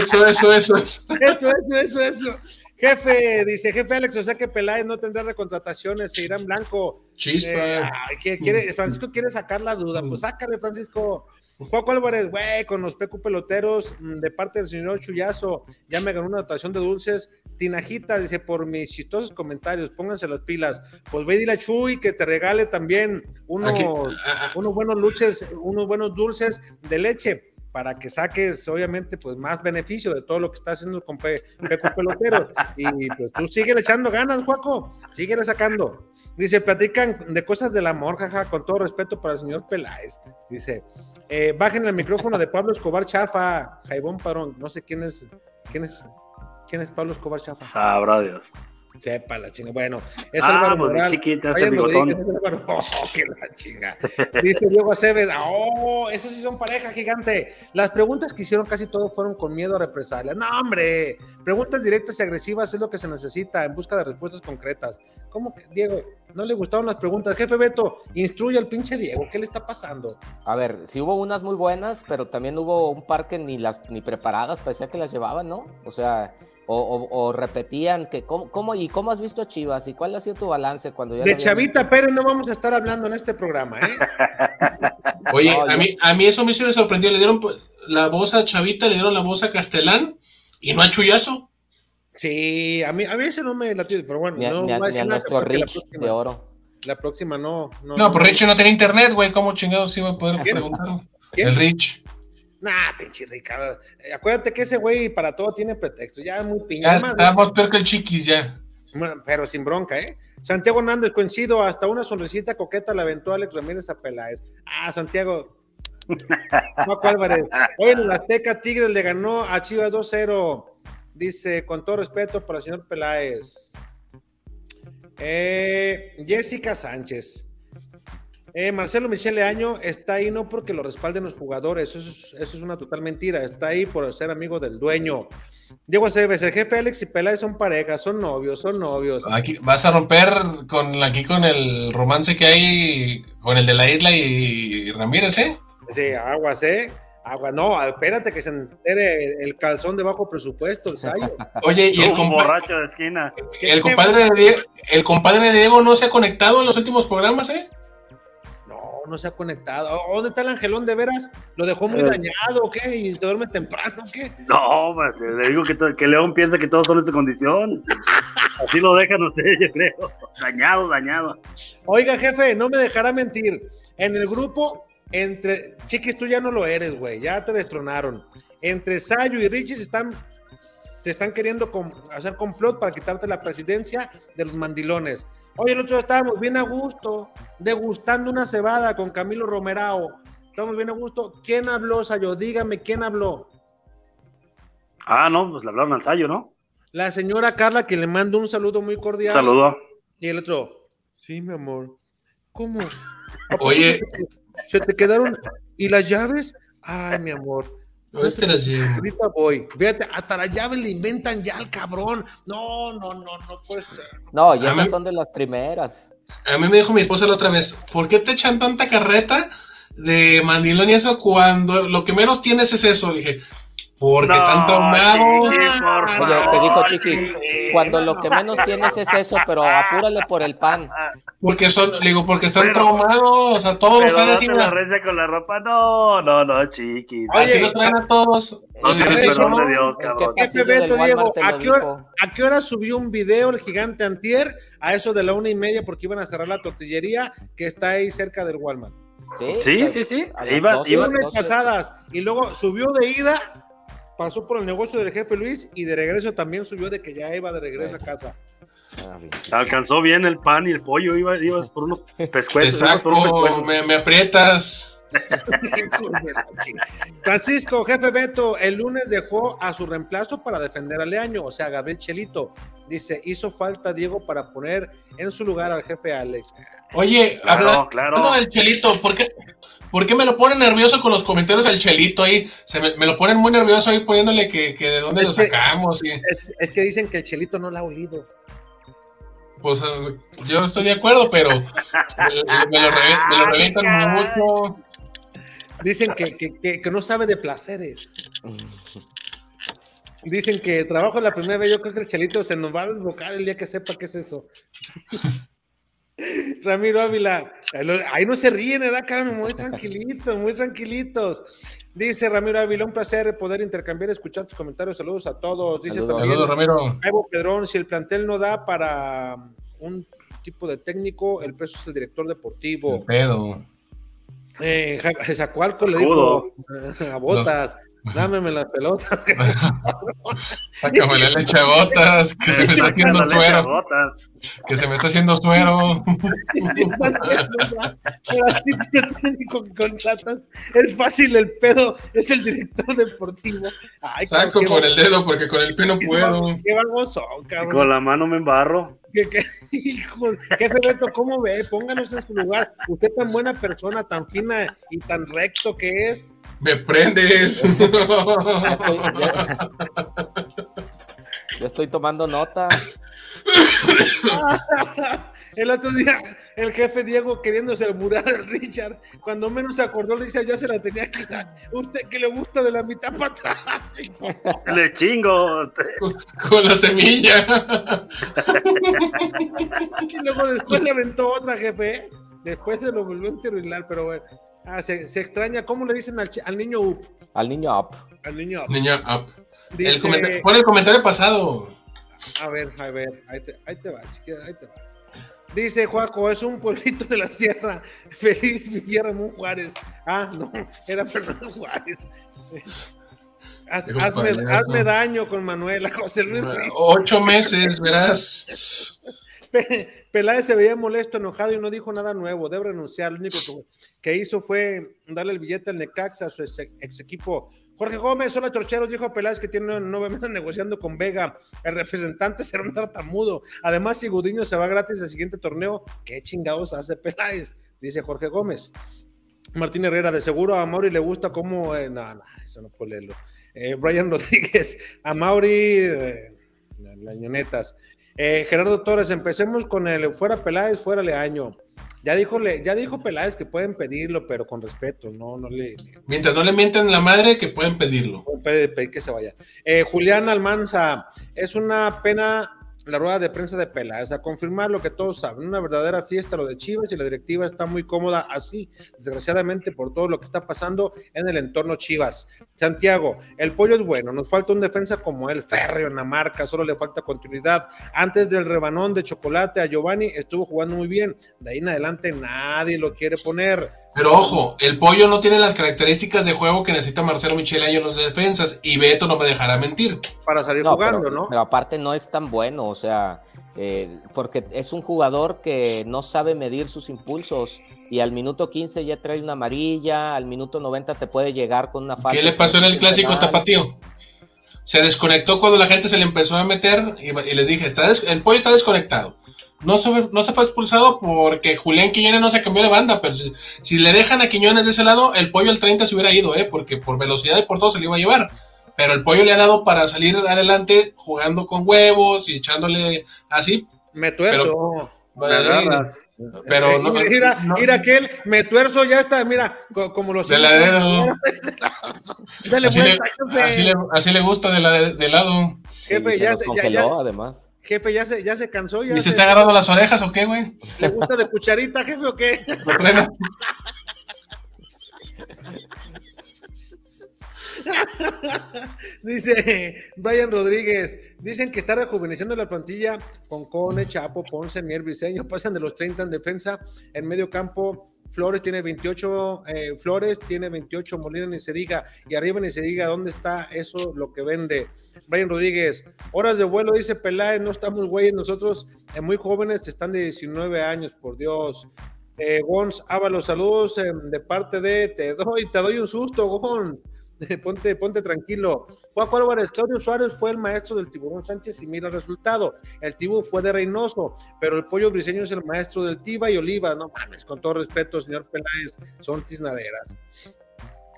Eso, eso, eso, eso. Eso, eso, eso, eso. Jefe, dice jefe Alex, o sea que Peláez no tendrá recontrataciones, se irá en blanco. Chispa. Eh, quiere, Francisco quiere sacar la duda, pues sácale, Francisco. Juan Álvarez, güey, con los pecu peloteros mm, de parte del señor Chuyazo, ya me ganó una dotación de dulces. Tinajita dice, por mis chistosos comentarios, pónganse las pilas. Pues ve dile a Chuy que te regale también unos, ah, ah. unos buenos luches, unos buenos dulces de leche para que saques, obviamente, pues más beneficio de todo lo que está haciendo con Pepe Pelotero. Y pues tú sigue echando ganas, Juaco, sigue sacando. Dice, platican de cosas del amor, jaja, con todo respeto para el señor Peláez. Dice, eh, bajen el micrófono de Pablo Escobar Chafa, Jaibón Parón, no sé quién es, quién es, quién es Pablo Escobar Chafa. Sabrá Dios. Sepa la chinga. Bueno, es ah, Álvaro pues, Moral. Chiquita, Oye, bigotón. Es Álvaro... Oh, qué la chinga. Dice Diego Aceves. Oh, esos sí son pareja gigante. Las preguntas que hicieron casi todo fueron con miedo a represalias. No, hombre. Preguntas directas y agresivas es lo que se necesita en busca de respuestas concretas. ¿Cómo que, Diego? ¿No le gustaron las preguntas? Jefe Beto, instruye al pinche Diego. ¿Qué le está pasando? A ver, sí hubo unas muy buenas, pero también hubo un par que ni las ni preparadas, parecía que las llevaban, ¿no? O sea o, repetían que cómo, y cómo has visto Chivas y cuál ha sido tu balance cuando ya de Chavita Pérez no vamos a estar hablando en este programa ¿eh? oye a mí a mí eso me sorprendió le dieron la voz a Chavita le dieron la voz a Castellán y no a Chuyazo. Sí a mí a mí eso no me latió pero bueno no ni a, nuestro Rich de oro. la próxima no no, no, pues Rich no tiene internet güey cómo chingados iba a poder preguntar el Rich Nah, pinche Ricardo. Eh, acuérdate que ese güey para todo tiene pretexto. Ya muy piña. estamos peor que el chiquis ya. pero sin bronca, ¿eh? Santiago Hernández, coincido, hasta una sonrisita coqueta la aventó Alex Ramírez a Peláez. Ah, Santiago. Paco Álvarez. Hoy en el Azteca Tigres le ganó a Chivas 2-0. Dice, con todo respeto para el señor Peláez. Eh, Jessica Sánchez. Eh, Marcelo Michele Año está ahí no porque lo respalden los jugadores, eso es, una total mentira, está ahí por ser amigo del dueño. Diego Aceves, el jefe Alex y Peláez son parejas, son novios, son novios. Aquí vas a romper con aquí con el romance que hay con el de la isla y, Ramírez, ¿eh? Sí, aguas, ¿eh? Agua, no, espérate que se entere el calzón de bajo presupuesto, el Sayo. Oye, y el borracho de esquina. El compadre de Diego, el compadre de Diego no se ha conectado en los últimos programas, ¿eh? No se ha conectado. ¿Dónde está el Angelón de veras? ¿Lo dejó muy eh. dañado o qué? ¿Y se duerme temprano o qué? No, pues, le digo que, que León piensa que todos son de su condición. Así lo dejan ustedes, yo creo. Dañado, dañado. Oiga, jefe, no me dejará mentir. En el grupo, entre. Chiquis, tú ya no lo eres, güey. Ya te destronaron. Entre Sayo y Richie están te están queriendo hacer complot para quitarte la presidencia de los mandilones. Oye, el otro día estábamos bien a gusto, degustando una cebada con Camilo Romerao. Estamos bien a gusto. ¿Quién habló, Sayo? Dígame, ¿quién habló? Ah, no, pues le hablaron al Sayo, ¿no? La señora Carla, que le mando un saludo muy cordial. Saludo. Y el otro, sí, mi amor. ¿Cómo? Oye. Se te quedaron. ¿Y las llaves? Ay, mi amor. Ahorita voy. Fíjate, hasta la llave le inventan ya al cabrón. No, no, no, no puede ser. No, ya esas son de las primeras. A mí me dijo mi esposa la otra vez, ¿por qué te echan tanta carreta de mandilón y eso cuando lo que menos tienes es eso? Le dije, Porque No, están traumados. Chiqui, por Oye, favor, te dijo Chiqui, cuando lo que menos tienes es eso, pero apúrale por el pan. Porque son, le digo, porque están Pero- traumados. O sea, todos Pero traen no así, te mira, la con la ropa. No, no, no, chiqui. Oye, así los traen a todos. no así perdón de Dios, ¿En qué cabrón. Del Diego, ¿a qué, hora, dijo? a qué hora subió un video el gigante Antier? A eso de la una y media porque iban a cerrar la tortillería que está ahí cerca del Walmart. Sí, Sí, sí, sí. A las Iba, 12. iba, Lunes 12. pasadas y luego subió de ida, pasó por el negocio del jefe Luis y de regreso también subió de que ya iba de regreso a casa. Ah, bien. alcanzó bien el pan y el pollo. Iba, ibas por unos pescuezos. pescuezos. me, me aprietas. Francisco, jefe Beto, el lunes dejó a su reemplazo para defender a Leaño, o sea, Gabriel Chelito. Dice, hizo falta Diego para poner en su lugar al jefe Alex. Oye, Claro, hablando claro. del Chelito, ¿por qué, ¿por qué me lo ponen nervioso con los comentarios del Chelito ahí? Se me, me lo ponen muy nervioso ahí poniéndole que, que de dónde Es lo que- sacamos. Y, Es, es que dicen que el Chelito no la ha olido. pues eh, yo estoy de acuerdo, pero me, lo, me lo revientan mucho. Dicen que, que- que- que no sabe de placeres. Dicen que trabajo la primera vez. Yo creo que el Chelito se nos va a desbocar el día que sepa qué es eso. Ramiro Ávila, ahí no se ríen, ¿verdad, Carmen? Muy tranquilitos, muy tranquilitos. Dice Ramiro Ávila, un placer poder intercambiar, escuchar tus comentarios. Saludos a todos. Dice Saludos. también Saludos, Ramiro. Evo Pedrón, si el plantel no da para un tipo de técnico, el peso es el director deportivo. El pedo. Eh, Zacualco le dijo a Botas, dámeme las pelotas. Sácame la leche a botas, que se me está haciendo suero. Que se me está haciendo suero. Para tipo de técnico que contratas, es fácil el pedo, es el director deportivo. Ay, Saco con el dedo porque con el pie no puedo. Qué baboso, Y cabrón. con la mano me embarro. ¿Qué, qué, hijo, jefe Beto, ¿cómo ve? Pónganos en su lugar. Usted tan buena persona, tan fina y tan recto que es. Me prendes. Ya estoy, ya- ya estoy tomando nota. El otro día, el jefe Diego queriéndose el mural al Richard, cuando menos se acordó, Richard ya se la tenía que dar. Usted que le gusta de la mitad para atrás. hijo. Le chingo. con la semilla. Y luego después le aventó otra, jefe. Después se lo volvió a enterrilar, pero bueno. Ah, se, se extraña. ¿Cómo le dicen al, niño Up? Al niño up. Al niño Up. Dice, El comenta- pon el comentario pasado. A ver, a ver, ahí te, ahí te va, chiquita, ahí te va. Dice Juaco, es un pueblito de la sierra. Feliz vivía Ramón Juárez. Ah, no, era Fernando Juárez. Haz- hazme, hazme daño con Manuela, José Luis. Ocho meses, verás. Pe- Peláez se veía molesto, enojado y no dijo nada nuevo. Debe renunciar. Lo único que, hizo fue darle el billete al Necaxa, a su ex, equipo. Jorge Gómez, hola Chorcheros, dijo Peláez que tiene nueve meses negociando con Vega. El representante será un tartamudo. Además, si Gudiño se va gratis al siguiente torneo, ¿qué chingados hace Peláez? Dice Jorge Gómez. Martín Herrera, de seguro a Mauri le gusta cómo. eh, no, no, eso no puedo leerlo. Eh, Brian Rodríguez, a Mauri, eh. Eh, Gerardo Torres, empecemos con el fuera Peláez, fuera Leaño. Ya dijo, Le- ya dijo Peláez que pueden pedirlo, pero con respeto, no, no le Mientras no le mienten la madre, que pueden pedirlo. pueden pedir, pedir que se vaya. Eh, Julián Almanza, es una pena la rueda de prensa de Peláez, a confirmar lo que todos saben, una verdadera fiesta lo de Chivas y la directiva está muy cómoda así, desgraciadamente por todo lo que está pasando en el entorno Chivas. Santiago, el pollo es bueno, nos falta un defensa como él, férreo en la marca, solo le falta continuidad. Antes del rebanón de chocolate a Giovanni estuvo jugando muy bien, de ahí en adelante nadie lo quiere poner. Pero ojo, el pollo no tiene las características de juego que necesita Marcelo Michele en los defensas. Y Beto no me dejará mentir. Para salir No, jugando, pero, ¿no? pero aparte no es tan bueno, o sea, eh, porque es un jugador que no sabe medir sus impulsos y al minuto 15 ya trae una amarilla, al minuto 90 te puede llegar con una falta. ¿Qué le pasó en el clásico penal. tapatío? Se desconectó cuando la gente se le empezó a meter y, y les dije, está el pollo está desconectado. No se, fue- no se fue expulsado porque Julián Quiñones no se cambió de banda, pero si, si le dejan a Quiñones de ese lado, el pollo al 30 se hubiera ido, ¿eh? porque por velocidad y por todo se le iba a llevar. Pero el pollo le ha dado para salir adelante jugando con huevos y echándole así. Me tuerzo. Me agarras. Pero Eh, no, mira, no- mira aquel, me tuerzo, ya está, mira, co- como los. De la dedo. Dale así, le, vuelta, así, le, así le gusta de, la, de lado. Jefe, Sí, se ya nos se- ya- congeló, ya- además. Jefe, ya se, ya se cansó, ya ¿Y se se- está agarrando las orejas o qué, güey? ¿Le gusta de cucharita, jefe, o qué? Dice Brian Rodríguez, dicen que está rejuveneciendo la plantilla con Cone, Chapo, Ponce, Mier, Briseño, pasan de los 30 en defensa, en medio campo, Flores tiene 28, eh, Flores tiene 28, Molina ni se diga, y arriba ni se diga dónde está eso lo que vende. Brian Rodríguez, horas de vuelo, dice Peláez, no estamos güeyes, nosotros eh, muy jóvenes, están de 19 años, por Dios. Eh, Gons, Ábalos, saludos eh, de parte de Te doy, te doy un susto. Ponte, ponte tranquilo. Juan Álvarez, Claudio Suárez fue el maestro del tiburón Sánchez y mira el resultado. El tibu fue de Reynoso, pero el pollo briseño es el maestro del Tiba y Oliva. No mames, con todo respeto, señor Peláez, son tiznaderas.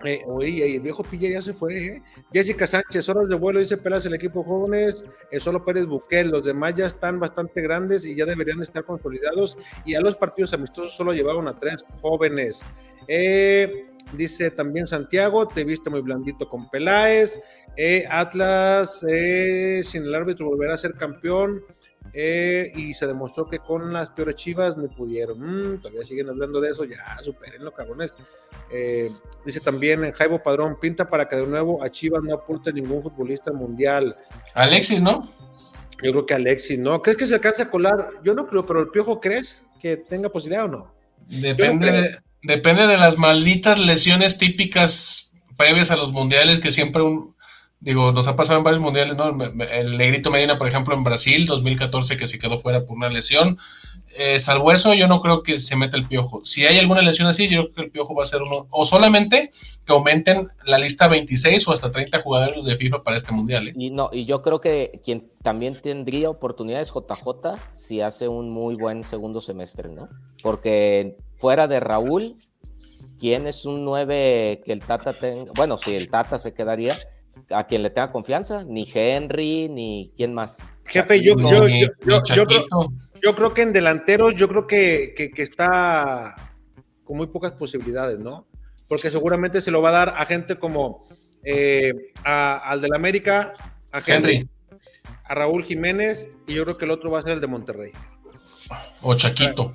Eh, oye, el viejo Pilla ya se fue. ¿eh? Jessica Sánchez, horas de vuelo, dice Peláez, el equipo jóvenes, es solo Pérez Buquel. Los demás ya están bastante grandes y ya deberían estar consolidados. Y a los partidos amistosos solo llevaron a tres jóvenes. Eh, dice también Santiago, te viste muy blandito con Peláez. Eh, Atlas, eh, sin el árbitro, volverá a ser campeón. Eh, y se demostró que con las peores chivas no pudieron. Mm, todavía siguen hablando de eso, ya superen cabrones. Eh, dice también en Jaibo Padrón, pinta para que de nuevo a Chivas no aporte ningún futbolista mundial. Alexis, ¿no? Yo creo que Alexis, ¿no? ¿Crees que se alcanza a colar? Yo no creo, pero el Piojo, ¿crees que tenga posibilidad o no? Depende no de, depende de las malditas lesiones típicas previas a los mundiales que siempre un, digo, nos ha pasado en varios mundiales, ¿no? El Negrito Medina, por ejemplo, en Brasil, 2014, que se quedó fuera por una lesión. Eh, salvo eso, yo no creo que se meta el piojo. Si hay alguna lesión así, yo creo que el piojo va a ser uno, o solamente que aumenten la lista a 26 o hasta 30 jugadores de FIFA para este mundial. ¿eh? Y no, y yo creo que quien también tendría oportunidades JJ si hace un muy buen segundo semestre, ¿no? Porque fuera de Raúl, ¿quién es un 9 que el Tata tenga? Bueno, si el Tata se quedaría, a quien le tenga confianza, ni Henry, ni quién más. Jefe, yo, yo, yo, yo- yo creo, yo creo que en delanteros, yo creo que, que- que está con muy pocas posibilidades, ¿no? Porque seguramente se lo va a dar a gente como eh, a- al del América, a Henry, Henry a Raúl Jiménez, y yo creo que el otro va a ser el de Monterrey. o Chaquito.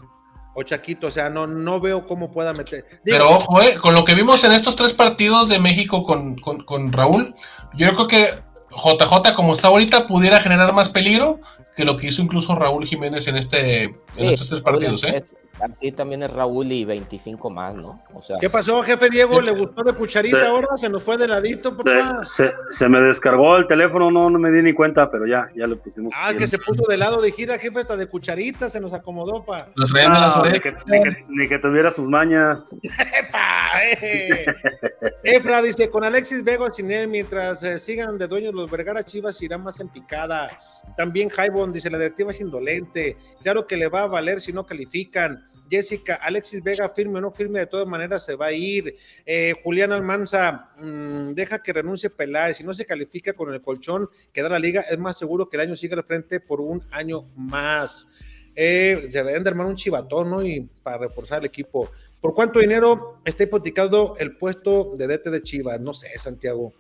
O Chaquito, o sea, no, no veo cómo pueda meter. Digo, Pero ojo, eh, con lo que vimos en estos tres partidos de México con, con- con Raúl, yo creo que JJ, como está ahorita, pudiera generar más peligro que lo que hizo incluso Raúl Jiménez en este en Sí, estos tres partidos. es- ¿eh? Así también es Raúl y 25 más, ¿no? O sea, ¿Qué pasó, jefe Diego? ¿Le gustó de cucharita Sí. ahora? ¿Se nos fue de ladito, papá? Se, se me descargó el teléfono, no, no me di ni cuenta, pero ya, ya le pusimos. Ah, que se puso de lado de gira, jefe, hasta de cucharita, se nos acomodó, pa. De las Ah, ni, que, ni que- ni que tuviera sus mañas. ¡Epa! eh. Efra dice, con Alexis Vega sin él, mientras eh, sigan de dueños los Vergara Chivas, irá más en picada. También Jaibon dice, la directiva es indolente. Claro que le va a valer si no califican. Jessica, Alexis Vega, firme o no firme, de todas maneras se va a ir. Eh, Julián Almanza, mm, deja que renuncie Peláez. Si no se califica con el colchón que da la liga, es más seguro que el año siga al frente por un año más. Eh, se deben de armar un chivatón, ¿no? Y para reforzar el equipo. ¿Por cuánto dinero está hipotecado el puesto de DT de Chivas? No sé, Santiago.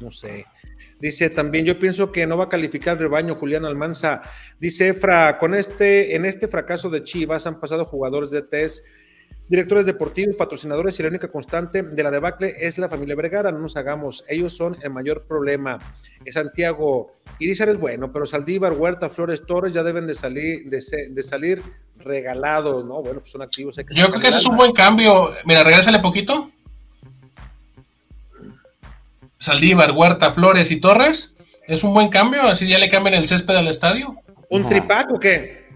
No sé. Dice también, yo pienso que no va a calificar el rebaño Julián Almanza. Dice Efra, con este, en este fracaso de Chivas han pasado jugadores de TES, directores deportivos, patrocinadores y la única constante de la debacle es la familia Vergara. No nos hagamos, ellos son el mayor problema. Eh, Santiago, Irizar es bueno, pero Saldívar, Huerta, Flores, Torres ya deben de salir, de, salir regalados, ¿no? Bueno, pues son activos. hay que Yo creo que ese es un buen cambio. Mira, regresale poquito. Saldívar, Huerta, Flores y Torres. Es un buen cambio, así ya le cambian el césped al estadio. ¿Un Ajá. tripac o qué?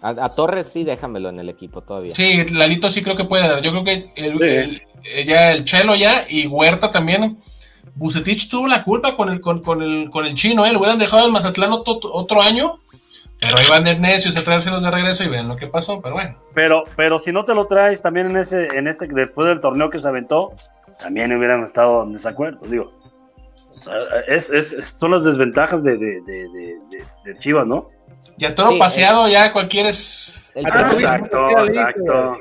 a, a Torres sí déjamelo en el equipo todavía. Sí, Lalito sí creo que puede dar. Yo creo que el, Sí. el- eh, ya el Chelo ya y Huerta también. Bucetich tuvo la culpa con el, con, con el, con el chino, ¿eh? Lo hubieran dejado en Mazatlán otro, otro año, pero iban de necios a traérselos de regreso y ven lo que pasó, pero bueno. Pero, pero si no te lo traes también en ese, en ese, después del torneo que se aventó, también hubieran estado en desacuerdo, digo. O sea, es, es- son las desventajas de, de, de, de, de- de Chivas, ¿no? Ya todo Sí, paseado, ya cualquiera es. El, Ah, problema, Exacto, ya listo. exacto.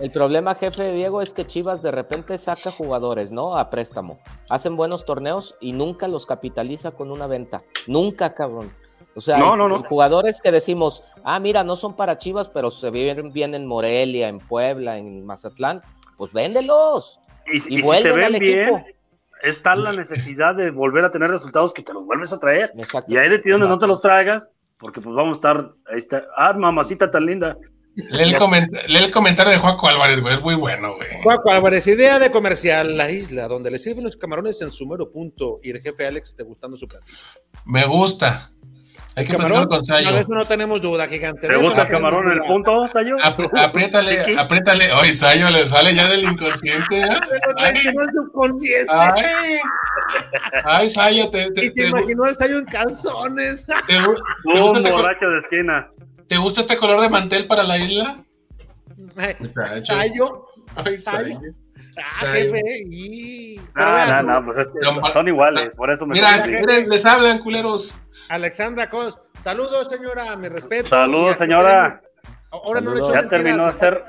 el problema, jefe Diego, es que Chivas de repente saca jugadores, ¿no? A préstamo. Hacen buenos torneos y nunca los capitaliza con una venta. Nunca, cabrón. O sea, No, no, no. el- jugadores que decimos, ah, mira, no son para Chivas, pero se viven bien en Morelia, en Puebla, en Mazatlán, pues véndelos. Y, Y y si se ven al bien, equipo. es tal la necesidad de volver a tener resultados que te los vuelves a traer. Exacto. Y hay de ti donde no te los traigas, porque pues vamos a estar, ahí está, ah, mamacita tan linda. Lee el, coment- lee el comentario de Juaco Álvarez, güey. Es muy bueno, güey. Juaco Álvarez, idea de comercial, la isla, donde le sirven los camarones en su mero punto y el jefe Alex te gustando su platillo. Me gusta. Hay que Camarón, con no, Sayo. eso no tenemos duda, gigante. ¿Te gusta no el camarón en el punto, Sayo? Apri- apriétale, apriétale. Oye, Sayo le sale ya del inconsciente. ¿eh? El subconsciente. Ay, ay, Sayo, te, te, y se te- imaginó el Sayo en calzones. te- ¿te Un gusta este, borracho de esquina. te gusta este color de mantel para la isla? Sayo. Ay, Sayo. Sayo. Ah, jefe. Y... Pero No, vean, no, no, pues es que No, son- son iguales, por eso me Mira, miren, les hablan, culeros. Alexandra Cos. Saludos, señora. Mi respeto. Saludos, señora. Ahora no le echo Ya terminó de hacer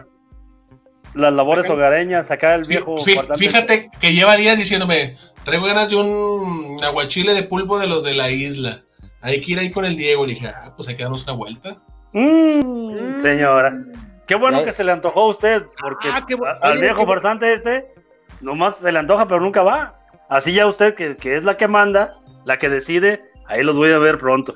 las labores Acá- hogareñas, acá el viejo. Fíjate que lleva días diciéndome, traigo ganas de un aguachile de pulpo de los de la isla. Hay que ir ahí con el Diego. Le dije, ah, pues hay que darnos una vuelta. Mm, señora. Qué bueno que se le antojó a usted, porque Ah, qué bu- a- al oye, viejo farsante este, nomás se le antoja, pero nunca va. Así ya usted, que, que es la que manda, la que decide, ahí los voy a ver pronto.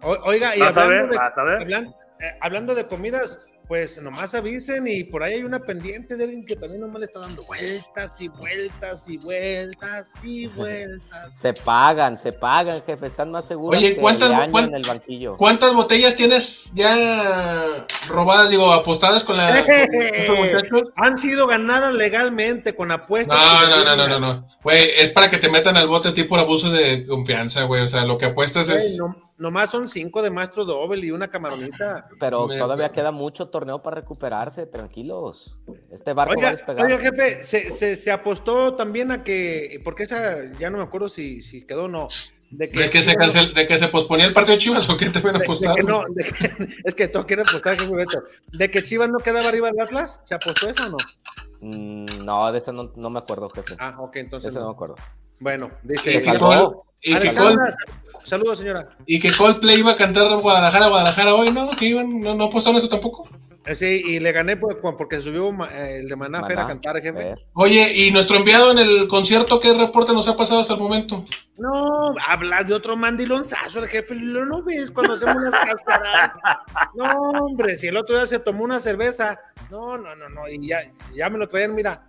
O- Oiga, y Vas a ver, hablando de, vas a ver. hablan- eh, hablando de comidas, pues nomás avisen y por ahí hay una pendiente de alguien que también nomás le está dando vueltas y vueltas y vueltas y vueltas. Se pagan, se pagan, jefe. Están más seguros Oye, que ¿cuántas- Leaño cuán- en el banquillo. ¿Cuántas botellas tienes ya robadas, digo, apostadas con la con? Han sido ganadas legalmente con apuestas. No, no, no, no, no, no. Güey, es para que te metan al bote tipo por abuso de confianza, güey. O sea, lo que apuestas es. no- nomás son cinco de maestro doble y una camaroniza. Pero Me- todavía queda mucho torneo para recuperarse, tranquilos. Este barco va a Oiga, despegar. oiga, jefe, se, se, se apostó también a que, porque esa ya no me acuerdo si, si quedó o no. De que, De que, se cancel, de que se posponía el partido de Chivas o qué te habían de- de apostado. que no, de que- es que todo quiere apostar, jefe Beto. De que Chivas no quedaba arriba de Atlas, ¿se apostó eso o no? Mm, no, de eso no, no me acuerdo, jefe. Ah, ok, de entonces. eso no me no. acuerdo. Bueno, dice. Se salvó. Y, que Col- saludos, señora. y que Coldplay iba a cantar Guadalajara, Guadalajara hoy, ¿no? Que iban, no, no apostaron eso tampoco. Eh, Sí, y le gané por- porque subió eh, el de Maná Fer a Maná, cantar, jefe. Oye, y nuestro enviado en el concierto, ¿qué reporte nos ha pasado hasta el momento? No, hablas de otro mandilonzazo, el jefe. ¿Lo no ves cuando hacemos las cáscaras? No, hombre, si el otro día se tomó una cerveza. No, no, no, no. Y ya, ya me lo traían, mira.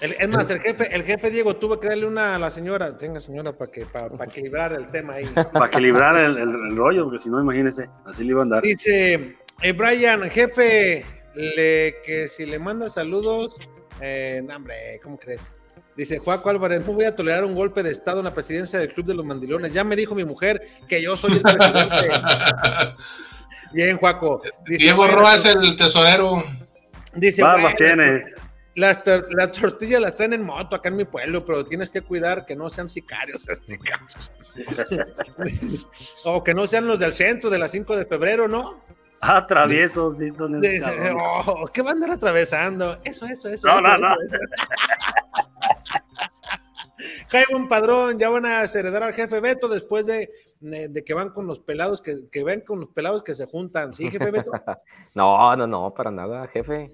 El- es más, el jefe, el jefe Diego tuvo que darle una a la señora. Tenga, señora, para que, para, para equilibrar el tema ahí. Para equilibrar el, el- el rollo, porque si no, imagínese, así le iba a andar. Dice eh, Brian, jefe, le, que si le manda saludos, eh, no, hombre, ¿cómo crees? Dice Juaco Álvarez, no voy a tolerar un golpe de estado en la presidencia del Club de los Mandilones. Ya me dijo mi mujer que yo soy el presidente. Bien, Juaco. Dice, Diego Roa es el tesorero. Dice, Barbas tienes. Las, tor- las tortillas las traen en moto acá en mi pueblo, pero tienes que cuidar que no sean sicarios. así, o que no sean los del centro de las 5 de febrero, ¿no? Ah, traviesos, sí, son oh, ¿qué van a andar atravesando? Eso, eso, eso. No, eso, no, no. Jaime Padrón, ya van a heredar al jefe Beto después de, de que van con los pelados, que, que ven con los pelados que se juntan. ¿Sí, jefe Beto? No, no, no, para nada, jefe.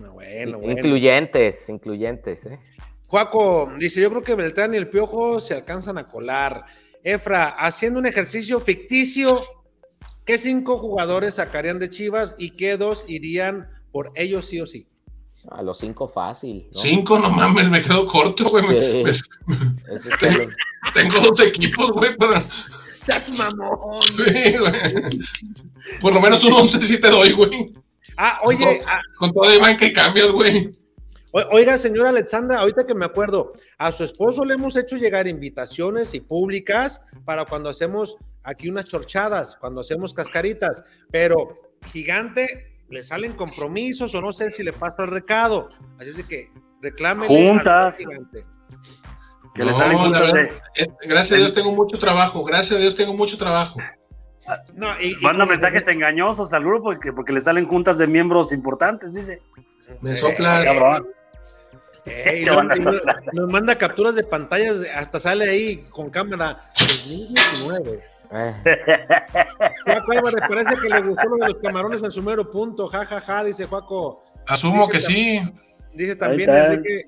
No, bueno, bueno. Incluyentes, incluyentes, ¿eh? Juaco dice: Yo creo que Beltrán y el Piojo se alcanzan a colar. Efra, haciendo un ejercicio ficticio, ¿qué cinco jugadores sacarían de Chivas y qué dos irían por ellos sí o sí? A los cinco fácil. ¿no? Cinco, no mames, me quedo corto, güey. Sí. es que lo- tengo dos equipos, güey. para- ¡Chas mamón! Sí, güey. Por lo menos un once sí te doy, güey. Ah, oye, ah, Con todo banca y cambios, güey. Oiga, señora Alexandra, ahorita que me acuerdo, a su esposo le hemos hecho llegar invitaciones y públicas para cuando hacemos aquí unas chorchadas, cuando hacemos cascaritas, pero gigante, le salen compromisos o no sé si le pasa el recado. Así es de que reclame. Juntas. Gigante. Que le salen juntas de... Eh, gracias a Dios tengo mucho trabajo, gracias a Dios tengo mucho trabajo. No, y, Manda mensajes engañosos al grupo porque, porque le salen juntas de miembros importantes, dice. Me sopla. nos, manda capturas de pantallas, hasta sale ahí con cámara 2019. Eh. parece que le gustó lo de los camarones en su mero punto, jajaja, ja, ja, dice Juaco. Asumo que sí. Dice también Enrique,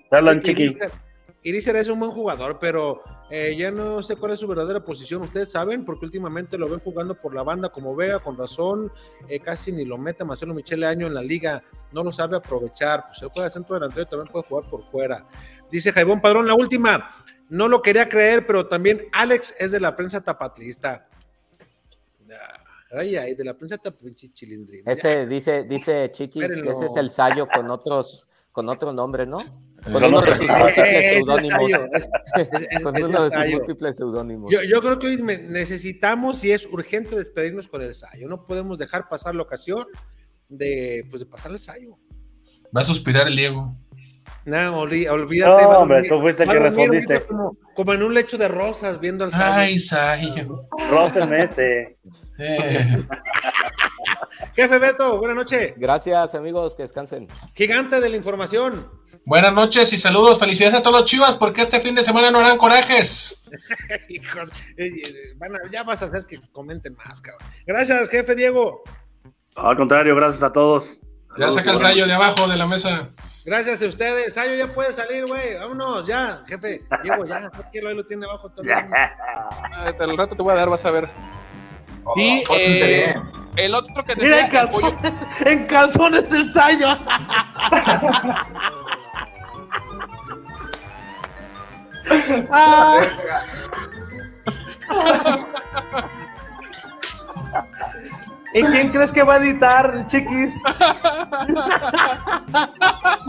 Irizar es un buen jugador, pero eh, ya no sé cuál es su verdadera posición. Ustedes saben, porque últimamente lo ven jugando por la banda como vea, con razón. Eh, casi ni lo mete Marcelo Michele Año en la liga. No lo sabe aprovechar. Pues se juega centro delantero y también puede jugar por fuera. Dice Jaibón Padrón, la última. No lo quería creer, pero también Alex es de la prensa tapatlista. Ay, ay, de la prensa tapatlista Ese dice, dice Chiquis que ese es el Sayo con otros, con otro nombre, ¿no? Con uno de sus múltiples seudónimos. Con uno de sus múltiples seudónimos. Yo, creo que hoy necesitamos y es urgente despedirnos con el Sayo. No podemos dejar pasar la ocasión de, pues, de pasar el Sayo. Va a suspirar el Diego. No, olvídate. No, hombre, tú fuiste el que respondiste. Como, en un lecho de rosas viendo al Sayo. Ay, Sayo. Rósenme este. Eh. Jefe Beto, buenas noches. Gracias, amigos, que descansen. Gigante de la información. Buenas noches y saludos. Felicidades a todos los chivas porque este fin de semana no harán corajes. Hijos, eh, eh, ya vas a hacer que comenten más, cabrón. Gracias, jefe Diego. Al contrario, gracias a todos. Ya saca el Sayo de abajo de la mesa. Gracias a ustedes. Sayo ya puede salir, güey. Vámonos, ya, jefe. Diego, ya. Quiero lo tiene abajo todavía. El rato te voy a dar, vas a ver. Y oh, eh, el otro que te Mira, en calzones, en calzones el Sayo. ¿Y quién crees que va a editar, chiquis?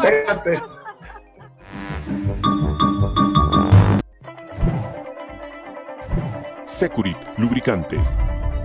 Fíjate. Securit, lubricantes.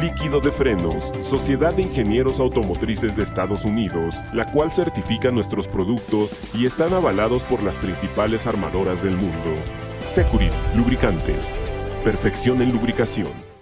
líquido de frenos, Sociedad de Ingenieros Automotrices de Estados Unidos, la cual certifica nuestros productos y están avalados por las principales armadoras del mundo. Securit, lubricantes. Perfección en lubricación.